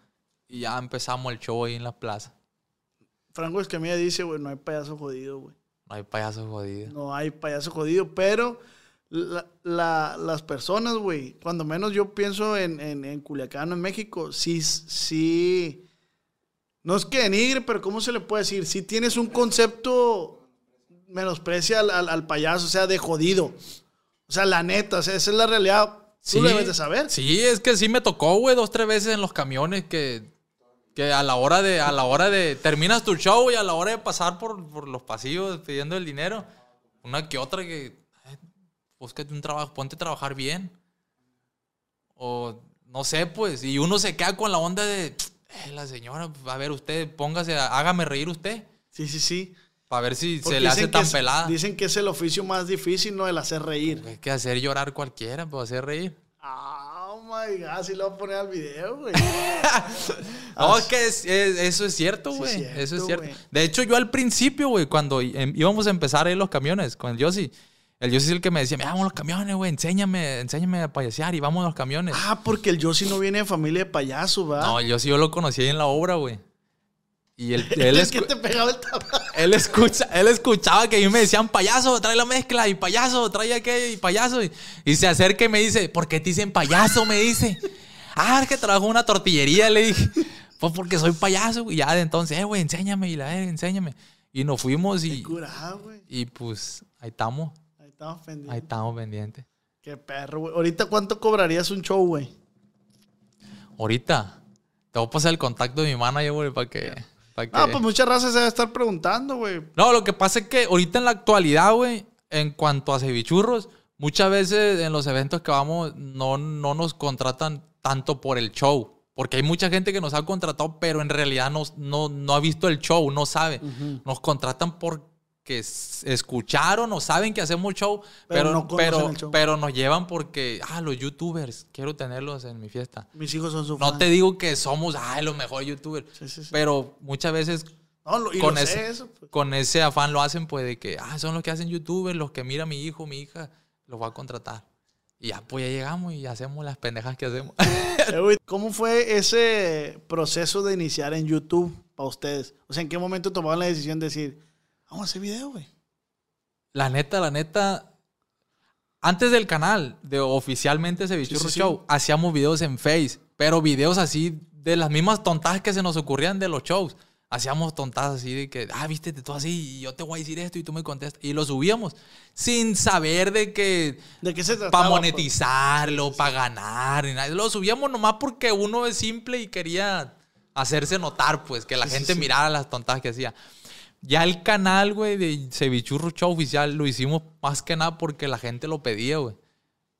y ya empezamos el show ahí en la plaza. Franco Escamilla dice, güey, no hay payaso jodido, güey. No hay payasos jodidos. No hay payaso jodido, pero la- la- las personas, güey, cuando menos yo pienso en, en, en Culiacán, en México, sí, sí, no es que denigre, pero ¿cómo se le puede decir? Si tienes un concepto, menosprecia al, al- al payaso, o sea, de jodido. O sea, la neta, o sea, esa es la realidad. Tú lo debes de saber. Sí, es que sí me tocó, güey, dos, tres veces en los camiones que, que a la hora de, a la hora de, terminas tu show y a la hora de pasar por, por los pasillos pidiendo el dinero, una que otra que, eh, búscate un trabajo, ponte a trabajar bien. O, no sé, pues, y uno se queda con la onda de, eh, la señora, a ver, usted, póngase, hágame reír usted. Sí, sí, sí. Para ver si Porque se le hace tan es- pelada. Dicen que es el oficio más difícil, ¿no? El hacer reír. Hay que hacer llorar cualquiera, pues hacer reír. Oh my god, así lo voy a poner al video, güey. <laughs> No, es que es- es- eso es cierto, Sí, güey. eso es cierto. De hecho, yo al principio, güey, cuando em- íbamos a empezar ahí los camiones con el Yossi, el Yossi es el que me decía, "Mira, vamos los camiones, güey, enséñame, enséñame a payasear y vamos a los camiones. Ah, porque el Yossi no viene de familia de payaso, ¿va? No, el Yossi yo lo conocí ahí en la obra, güey. Y <laughs> él, él, Él es escu- que te pegaba el tabaco. <laughs> él, escucha, él escuchaba que a mí me decían, payaso, trae la mezcla, y payaso, trae aquello, y payaso. Y, y se acerca y me dice, ¿por qué te dicen payaso? Me dice. Ah, es que trabajo en una tortillería, le dije. <laughs> Pues porque soy payaso. Y ya de entonces, eh, güey, enséñame, y la eh, enséñame. Y nos fuimos y, Curado, güey. y pues ahí estamos, Ahí estamos pendientes. ahí estamos pendientes. Qué perro, güey. Ahorita, ¿cuánto cobrarías un show, güey? Ahorita, te voy a pasar el contacto de mi manager, güey, para que... que- Ah, pues muchas razas se debe estar preguntando, güey. No, lo que pasa es que ahorita en la actualidad, güey, en cuanto a cevichurros, muchas veces en los eventos que vamos no, no nos contratan tanto por el show. Porque hay mucha gente que nos ha contratado, pero en realidad no, no, no ha visto el show, no sabe. Nos contratan porque s- escucharon o saben que hacemos show, Pero pero, no pero, show. pero nos llevan porque, ah, los youtubers, quiero tenerlos en mi fiesta. Mis hijos son su No fan. te digo que somos, ay, los mejores youtubers, Sí, sí, sí. pero muchas veces No, lo, con ese, eso. pues. con ese afán lo hacen, pues, de que, ah, son los que hacen youtubers, los que mira mi hijo, mi hija, los va a contratar. Y ya, pues, ya llegamos y hacemos las pendejas que hacemos. <laughs> <laughs> ¿Cómo fue ese proceso de iniciar en YouTube para ustedes? O sea, ¿en qué momento tomaron la decisión de decir, vamos a hacer video, güey? la neta, la neta, antes del canal de oficialmente ese Bichurro Sí, sí, sí. Show, hacíamos videos en Face, pero videos así de las mismas tontadas que se nos ocurrían de los shows. Hacíamos tontadas así de que, ah, vístete tú así y yo te voy a decir esto y tú me contestas. Y lo subíamos sin saber de que ¿De qué se trataba? para pues? monetizarlo, para ganar. ni nada. Lo subíamos nomás porque uno es simple y quería hacerse notar, pues, que la gente mirara las tontadas que hacía. Ya el canal, güey, de Cevichurro Show Oficial lo hicimos más que nada porque la gente lo pedía, güey.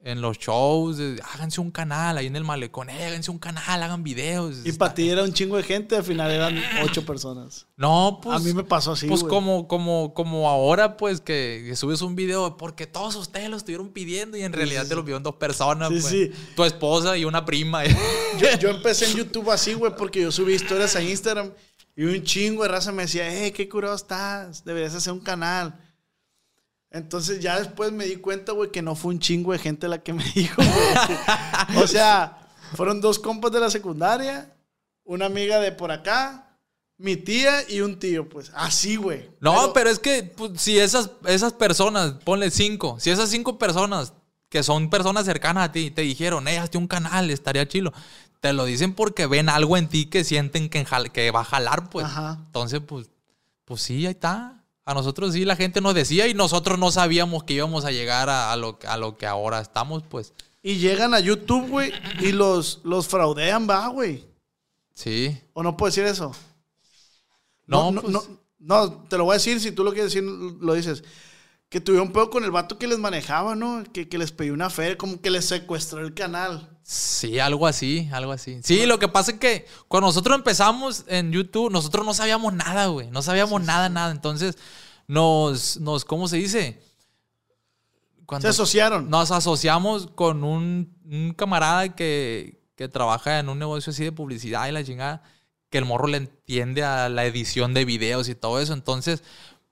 En los shows, de, háganse un canal ahí en el malecón, eh, háganse un canal, hagan videos. Y para ti era un chingo de gente, al final eran ocho personas. No, pues. a mí me pasó así, Pues como, como, como ahora, pues, que, que subes un video porque todos ustedes lo estuvieron pidiendo y en realidad te lo pidieron dos personas, Sí, pues. sí. Tu esposa y una prima. Yo, yo empecé en YouTube así, güey, porque yo subí historias a Instagram y un chingo de raza me decía, hey, qué curado estás, deberías hacer un canal. Entonces ya después me di cuenta, güey, que no fue un chingo de gente la que me <laughs> dijo. O sea, fueron dos compas de la secundaria, una amiga de por acá, mi tía y un tío, pues. Así, güey. No, pero, es que pues, si esas, esas personas, ponle cinco, si esas cinco personas que son personas cercanas a ti te dijeron, eh, hazte un canal, estaría chilo. Te lo dicen porque ven algo en ti que sienten que, va a jalar, pues. Ajá. Entonces, pues, pues sí, ahí está. A nosotros sí la gente nos decía y nosotros no sabíamos que íbamos a llegar a, a lo, a lo que ahora estamos, pues. Y llegan a YouTube, güey, y los, los fraudean, va, güey. Sí. ¿O no puedo decir eso? No, no, pues- no, no, te lo voy a decir, si tú lo quieres decir, lo dices. Que tuvieron un pedo con el vato que les manejaba, ¿no? Que, que les pidió una fe, como que les secuestró el canal. Sí, algo así, algo así. Sí, lo que pasa es que cuando nosotros empezamos en YouTube, nosotros no sabíamos nada, güey. No sabíamos nada, nada. Entonces, nos, nos, ¿cómo se dice? Cuando Se asociaron. Nos asociamos con un, un camarada que, que trabaja en un negocio así de publicidad y la chingada, que el morro le entiende a la edición de videos y todo eso. Entonces,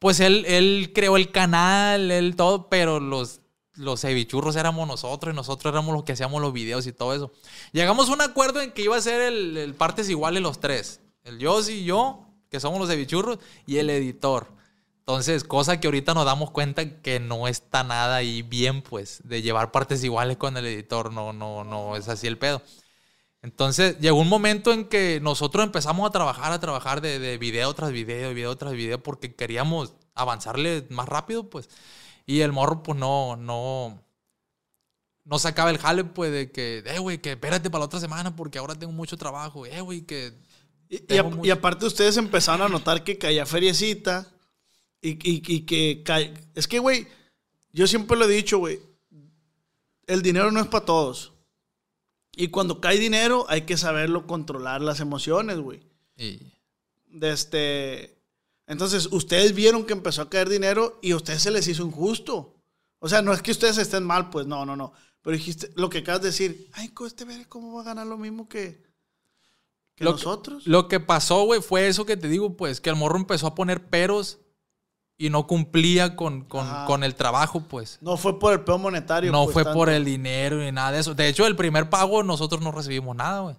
pues él, él creó el canal, él todo, pero los, los cevichurros éramos nosotros y nosotros éramos los que hacíamos los videos y todo eso. Llegamos a un acuerdo en que iba a ser el, el partes iguales los tres. El yo y yo, que somos los cevichurros, y el editor. Entonces, cosa que ahorita nos damos cuenta que no está nada ahí bien, pues, de llevar partes iguales con el editor. No, no, no es así el pedo. Entonces, llegó un momento en que nosotros empezamos a trabajar, a trabajar de, de video tras video, video tras video, porque queríamos avanzarle más rápido, pues. Y el morro, pues, no, no, no sacaba el jale, pues, de que, eh, güey, que espérate para la otra semana porque ahora tengo mucho trabajo, eh, güey, que... Y, y a- mucho- y aparte ustedes empezaron a notar que caía feriecita y, y- que. Es que, güey, yo siempre lo he dicho, güey, el dinero no es para todos. Y cuando cae dinero hay que saberlo controlar las emociones, güey. De este. Entonces, ustedes vieron que empezó a caer dinero y a ustedes se les hizo injusto. O sea, no es que ustedes estén mal, pues no, no, no. Pero dijiste lo que acabas de decir, ay, este verga, ¿cómo va a ganar lo mismo que, que Lo que- nosotros? Lo que pasó, güey, fue eso que te digo, pues, que el morro empezó a poner peros y no cumplía con, con, con el trabajo, pues. no fue por el peor monetario. No pues, fue tanto. por el dinero ni nada de eso. De hecho, el primer pago nosotros no recibimos nada, güey.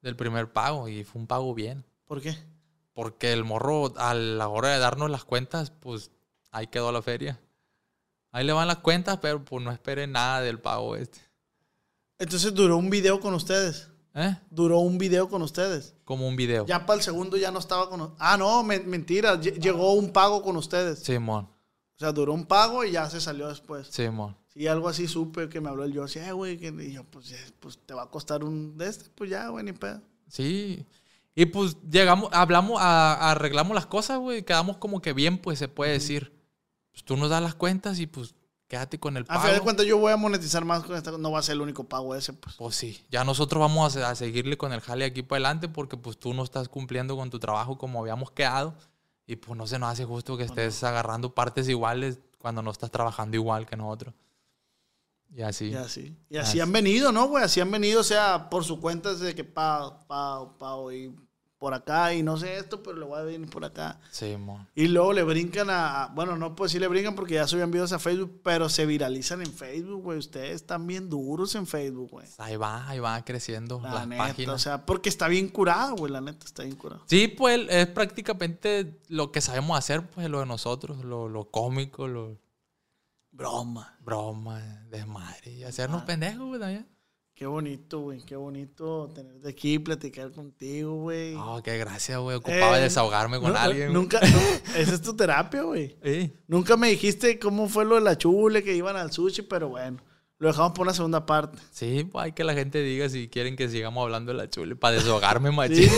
Del primer pago y fue un pago bien. ¿Por qué? Porque el morro, a la hora de darnos las cuentas, pues ahí quedó la feria. Ahí le van las cuentas, pero pues no esperen nada del pago este. Entonces duró un video con ustedes. ¿Eh? Duró un video con ustedes. Como un video. Ya para el segundo ya no estaba con... Ah, no, me- mentira. lle- Llegó un pago con ustedes. Simón, O sea, duró un pago y ya se salió después. Simón. Sí, algo así supe que me habló el yo. Sí, "Eh, güey. Y yo, pues, ya, pues te va a costar un de este. Pues ya, güey, ni pedo. Sí. Y pues llegamos, hablamos, a- arreglamos las cosas, güey. Quedamos como que bien, pues se puede decir. Pues tú nos das las cuentas y pues quédate con el A pago. final de cuentas, yo voy a monetizar más con esta. No va a ser el único pago ese, pues. Pues sí, ya nosotros vamos a, a seguirle con el jale aquí para adelante porque pues tú no estás cumpliendo con tu trabajo como habíamos quedado y pues no se nos hace justo que estés agarrando partes iguales cuando no estás trabajando igual que nosotros. Y así. Y así. Y Así. así han venido, ¿no, güey? Así han venido, o sea, por su cuenta de que pao, pao, pao, y por acá, y no sé esto, pero le voy a venir por acá. Sí, mon. Y luego le brincan a. Bueno, no puedo decir le brincan porque ya subían videos a Facebook, pero se viralizan en Facebook, güey. Ustedes están bien duros en Facebook, güey. Ahí va, ahí va creciendo La las neta, páginas. o sea, porque está bien curado, güey. La neta está bien curado. Sí, pues es prácticamente lo que sabemos hacer, pues lo de nosotros, lo, lo cómico, lo Broma. broma, desmadre, y hacernos pendejos, güey, también. Qué bonito, güey. Qué bonito tenerte aquí, platicar contigo, güey. Oh, qué gracia, güey. Ocupaba Eh, desahogarme con nu- alguien. güey. Nunca. no, esa es tu terapia, güey. Sí. Nunca me dijiste cómo fue lo de la chule que iban al sushi, pero bueno. Lo dejamos por una segunda parte. Sí, pues hay que la gente diga si quieren que sigamos hablando de la chule para desahogarme, Sí. machín.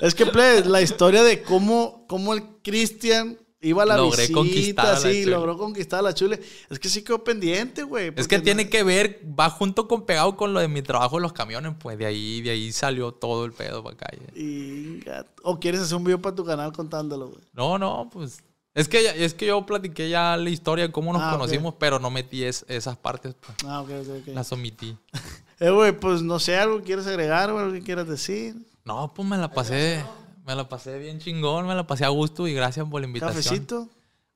es que, plebe, la historia de cómo, cómo el Cristian iba a la Logré visita, conquistar a la sí, chule. logró conquistar a la chule. Es que sí quedó pendiente, güey. Es que no- tiene que ver, va junto con pegado con lo de mi trabajo en los camiones, pues de ahí, de ahí salió todo el pedo para acá. Y, o quieres hacer un video para tu canal contándolo, güey. No, no, pues. Es que, ya- es que yo platiqué ya la historia de cómo nos Ah, conocimos, pero no metí es- esas partes, pues. Ah, ok, ok, ok. Las omití. <laughs> Eh, güey, pues no sé, algo quieres agregar, güey, algo que quieras decir. No, pues me la pasé. Me la pasé bien chingón, me la pasé a gusto y gracias por la invitación. Cafecito.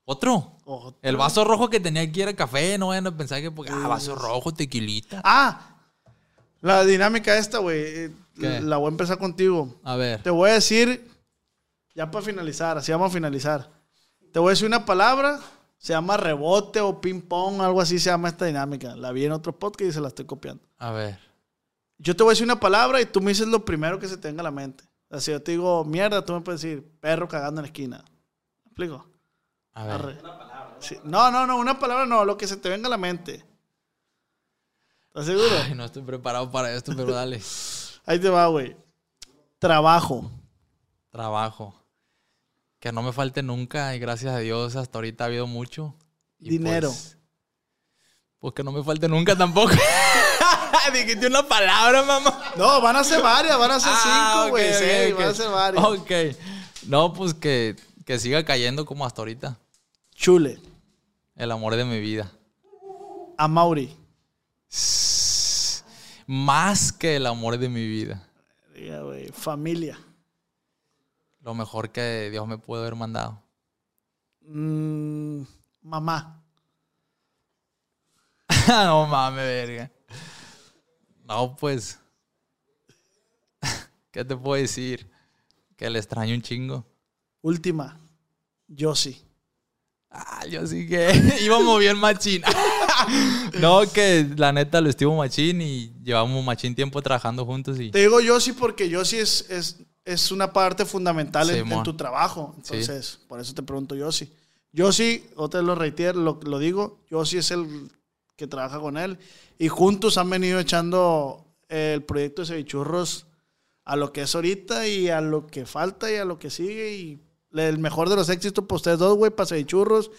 ¿Otro? Otro. El vaso rojo que tenía aquí era café, no vayan a pensar que porque, ah, vaso rojo, tequilita. Ah, la dinámica esta, güey. eh. La voy a empezar contigo. A ver. Te voy a decir, ya para finalizar, así vamos a finalizar. Te voy a decir una palabra, se llama rebote o ping pong, algo así se llama esta dinámica. La vi en otro podcast y se la estoy copiando. A ver. Yo te voy a decir una palabra y tú me dices lo primero que se te venga a la mente. O sea, si yo te digo mierda, tú me puedes decir perro cagando en la esquina. ¿Me explico? A ver. Arre. Sí. No, no, no, una palabra no, lo que se te venga a la mente. ¿Estás seguro? Ay, no estoy preparado para esto, pero dale. <laughs> Ahí te va, güey. Trabajo. Trabajo. Que no me falte nunca y gracias a Dios hasta ahorita ha habido mucho. Y Dinero. Pues, pues que no me falte nunca tampoco. <laughs> <laughs> Dijiste una palabra, mamá. No, van a ser varias, van a ser Ah, cinco, güey. ok, sí, ok. van a ser varias. Ok. No, pues que, que siga cayendo como hasta ahorita. Chule. El amor de mi vida. A Mauri. Más que el amor de mi vida. Diga, güey. Familia. Lo mejor que Dios me puede haber mandado. Mm, mamá. <laughs> no mames, verga. No, pues. <laughs> ¿Qué te puedo decir? Que le extraño un chingo. Última. Yo sí. Ah, yo sí que <laughs> íbamos bien machín. <laughs> no, que la neta lo estimo machín y llevamos machín tiempo trabajando juntos y Te digo yo sí porque yo sí es, es, es una parte fundamental en tu trabajo. Entonces, por eso te pregunto yo sí. Yo sí, otra vez lo reitero, lo, lo digo, yo sí es el que trabaja con él. Y juntos han venido echando el proyecto de Cevichurros a lo que es ahorita y a lo que falta y a lo que sigue. Y el mejor de los éxitos para ustedes dos, güey, para Cevichurros,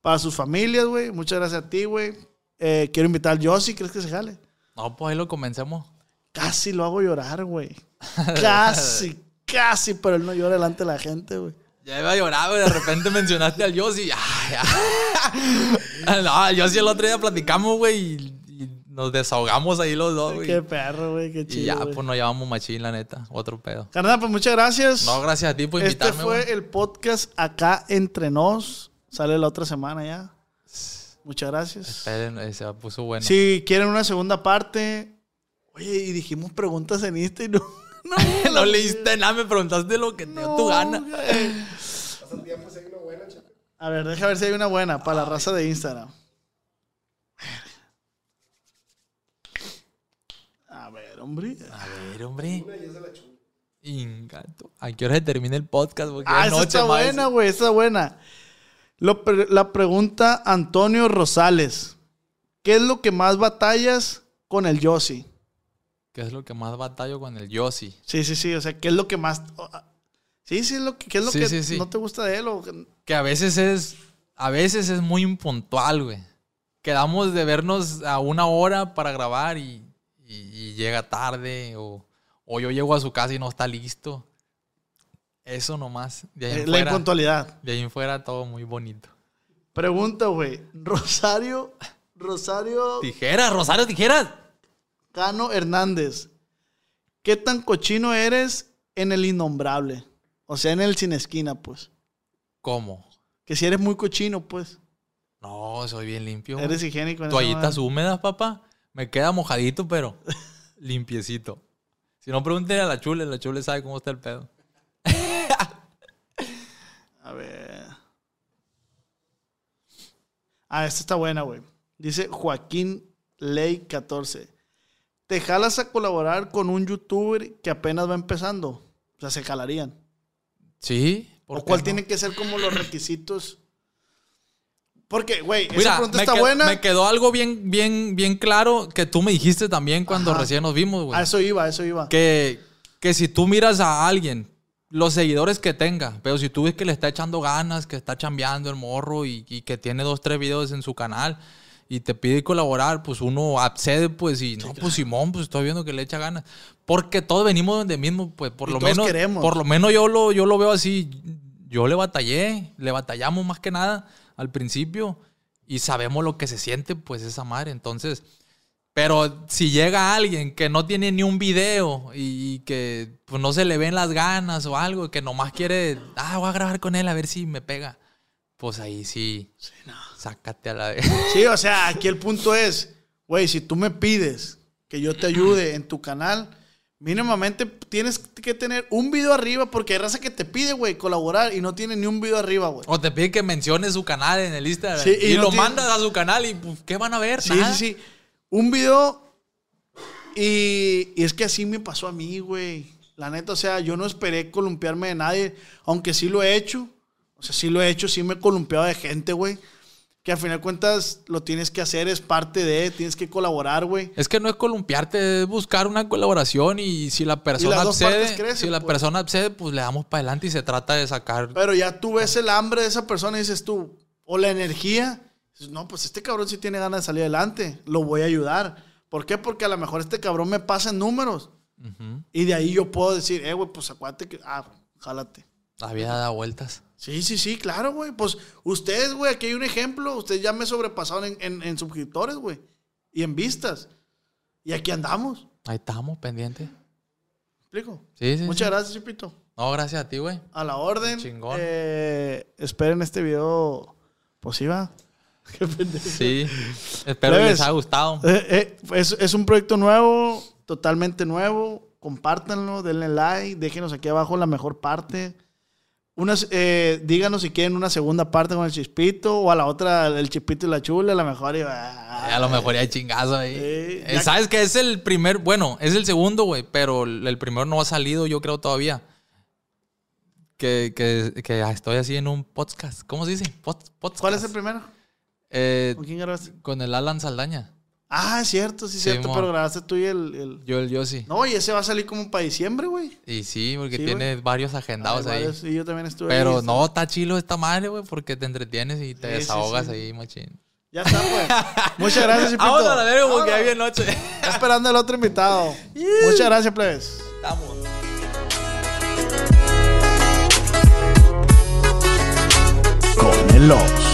para sus familias, güey. Muchas gracias a ti, güey. Eh, quiero invitar al Yossi, ¿crees que se jale? no, pues ahí lo comencemos. Casi lo hago llorar, güey. <laughs> Casi, casi, pero él no llora delante de la gente, güey. Ya iba a llorar, güey. De repente mencionaste al Yossi. Ay, ay. No, al Yossi el otro día platicamos, güey. Y, y nos desahogamos ahí los dos, güey. Qué perro, güey, qué chido. Y ya, güey. pues nos llevamos machín, la neta. Otro pedo. Carnal, pues muchas gracias. No, gracias a ti por este invitarme, fue güey. el podcast acá entre nos. Sale la otra semana ya. Muchas gracias. Esperen, se puso bueno. Si quieren una segunda parte. Oye, y dijimos preguntas en Insta y no. <laughs> <laughs> No, no leíste nada, me preguntaste lo que te dio tu gana. güey. <laughs> A ver, deja ver si hay una buena para la raza de Instagram. A ver, hombre. A ver, hombre. Ingato. ¿A qué hora se termina el podcast? Porque Ah, es esa noche, está maestro. buena, güey, esa está buena. Lo pre- la pregunta Antonio Rosales. ¿Qué es lo que más batallas con el Yossi? ¿Qué es lo que más batallo con el Yossi? Sí, sí, sí. O sea, ¿qué es lo que más. Sí, sí, es lo que, ¿qué es lo Sí, que sí, sí. no te gusta de él? O... Que a veces es. A veces es muy impuntual, güey. Quedamos de vernos a una hora para grabar y, y- y llega tarde. O, o yo llego a su casa y no está listo. Eso nomás. De ahí en Eh, La fuera- impuntualidad. De ahí en fuera todo muy bonito. Pregunta, güey. Rosario. Rosario Tijeras, Rosario, tijeras. Cano Hernández. ¿Qué tan cochino eres en el innombrable? O sea, en el sin esquina, pues. ¿Cómo? Que si eres muy cochino, pues. No, soy bien limpio. Eres higiénico. en Toallitas húmedas, papá. Me queda mojadito, pero <laughs> limpiecito. Si no, pregúntenle a la chule. La chule sabe cómo está el pedo. <laughs> A ver. Ah, esta está buena, güey. Dice Joaquín Ley 14. ¿Te jalas a colaborar con un youtuber que apenas va empezando? O sea, se jalarían. ¿Sí? ¿por ¿O cuál no? tiene que ser como los requisitos? Porque, güey, esa pregunta me, está qued- buena. me quedó algo bien, bien, bien claro que tú me dijiste también cuando Ajá. recién nos vimos, güey. A eso iba, a eso iba. Que, que si tú miras a alguien, los seguidores que tenga, pero si tú ves que le está echando ganas, que está chambeando el morro y, y que tiene dos, tres videos en su canal y te pide colaborar, pues uno accede, pues, y no, pues Simón, pues estoy viendo que le echa ganas. Porque todos venimos donde mismo, pues, por Y lo todos menos, queremos. por lo menos yo lo, yo lo veo así. Yo le batallé, le batallamos más que nada al principio y sabemos lo que se siente, pues, esa madre. Entonces, pero si llega alguien que no tiene ni un video y que pues, no se le ven las ganas o algo, que nomás quiere, ah, voy a grabar con él a ver si me pega, pues ahí sí, sácate a la vez. Sí, o sea, aquí el punto es, güey, si tú me pides que yo te ayude en tu canal, mínimamente tienes que tener un video arriba porque hay raza que te pide, güey, colaborar y no tiene ni un video arriba, güey. O te pide que menciones su canal en el Instagram Sí, y y, no lo tiene- mandas a su canal y pues, ¿qué van a ver? Sí, Nada. sí, sí. Un video y, y es que así me pasó a mí, güey. La neta, o sea, yo no esperé columpiarme de nadie, aunque sí lo he hecho. O sea, sí lo he hecho, sí me he columpiado de gente, güey. Que al final de cuentas lo tienes que hacer, es parte de, tienes que colaborar, güey. Es que no es columpiarte, es buscar una colaboración y si la persona accede, crecen, si la pues. persona accede, pues le damos para adelante y se trata de sacar Pero ya tú ves el hambre de esa persona y dices tú, o la energía, dices, no, pues este cabrón sí tiene ganas de salir adelante, lo voy a ayudar. ¿Por qué? Porque a lo mejor este cabrón me pasa en números. Y de ahí yo puedo decir, eh, güey, pues acuérdate que, ah, jálate. la vida da vueltas. Sí, sí, sí, claro, güey. Pues ustedes, güey, aquí hay un ejemplo. Ustedes ya me sobrepasaron en, en, en suscriptores, güey. Y en vistas. Y aquí andamos. Ahí estamos, pendientes. ¿Me ¿Explico? Sí, sí, Muchas sí. gracias, Chipito. No, gracias a ti, güey. A la orden. Chingón. Eh, esperen este video. Pues va. <laughs> Qué pendejo. Sí. Espero que les haya gustado. Eh, eh, es, es un proyecto nuevo, totalmente nuevo. Compártanlo, denle like, déjenos aquí abajo la mejor parte. Unas, eh, díganos si quieren una segunda parte con el chispito o a la otra el chispito y la chula, a lo mejor. y- A lo mejor ya hay chingazo ahí. Eh, ya- Sabes que es el primer, bueno, es el segundo, güey, pero el el primero no ha salido, yo creo, todavía. Que, que, que estoy así en un podcast. ¿Cómo se dice? Pod- podcast. ¿Cuál es el primero? Eh, ¿Con quién grabaste? con el Alan Saldaña. Ah, es cierto, sí, es Sí, cierto, mo. pero grabaste tú y el, el- Yo, el yo sí. No, y ese va a salir como para diciembre, güey. Y sí, porque Sí, tiene varios agendados Ay, ahí. varios, Sí, yo también estuve ahí, Pero está- no, está chilo esta madre, güey, porque te entretienes y te Sí, desahogas sí. ahí, machín. Ya está, güey. <laughs> Muchas gracias, Chipito. Vamos a la verga porque ya viene noche. Está esperando el otro invitado. <laughs> Muchas gracias, plebes. Estamos. Loss.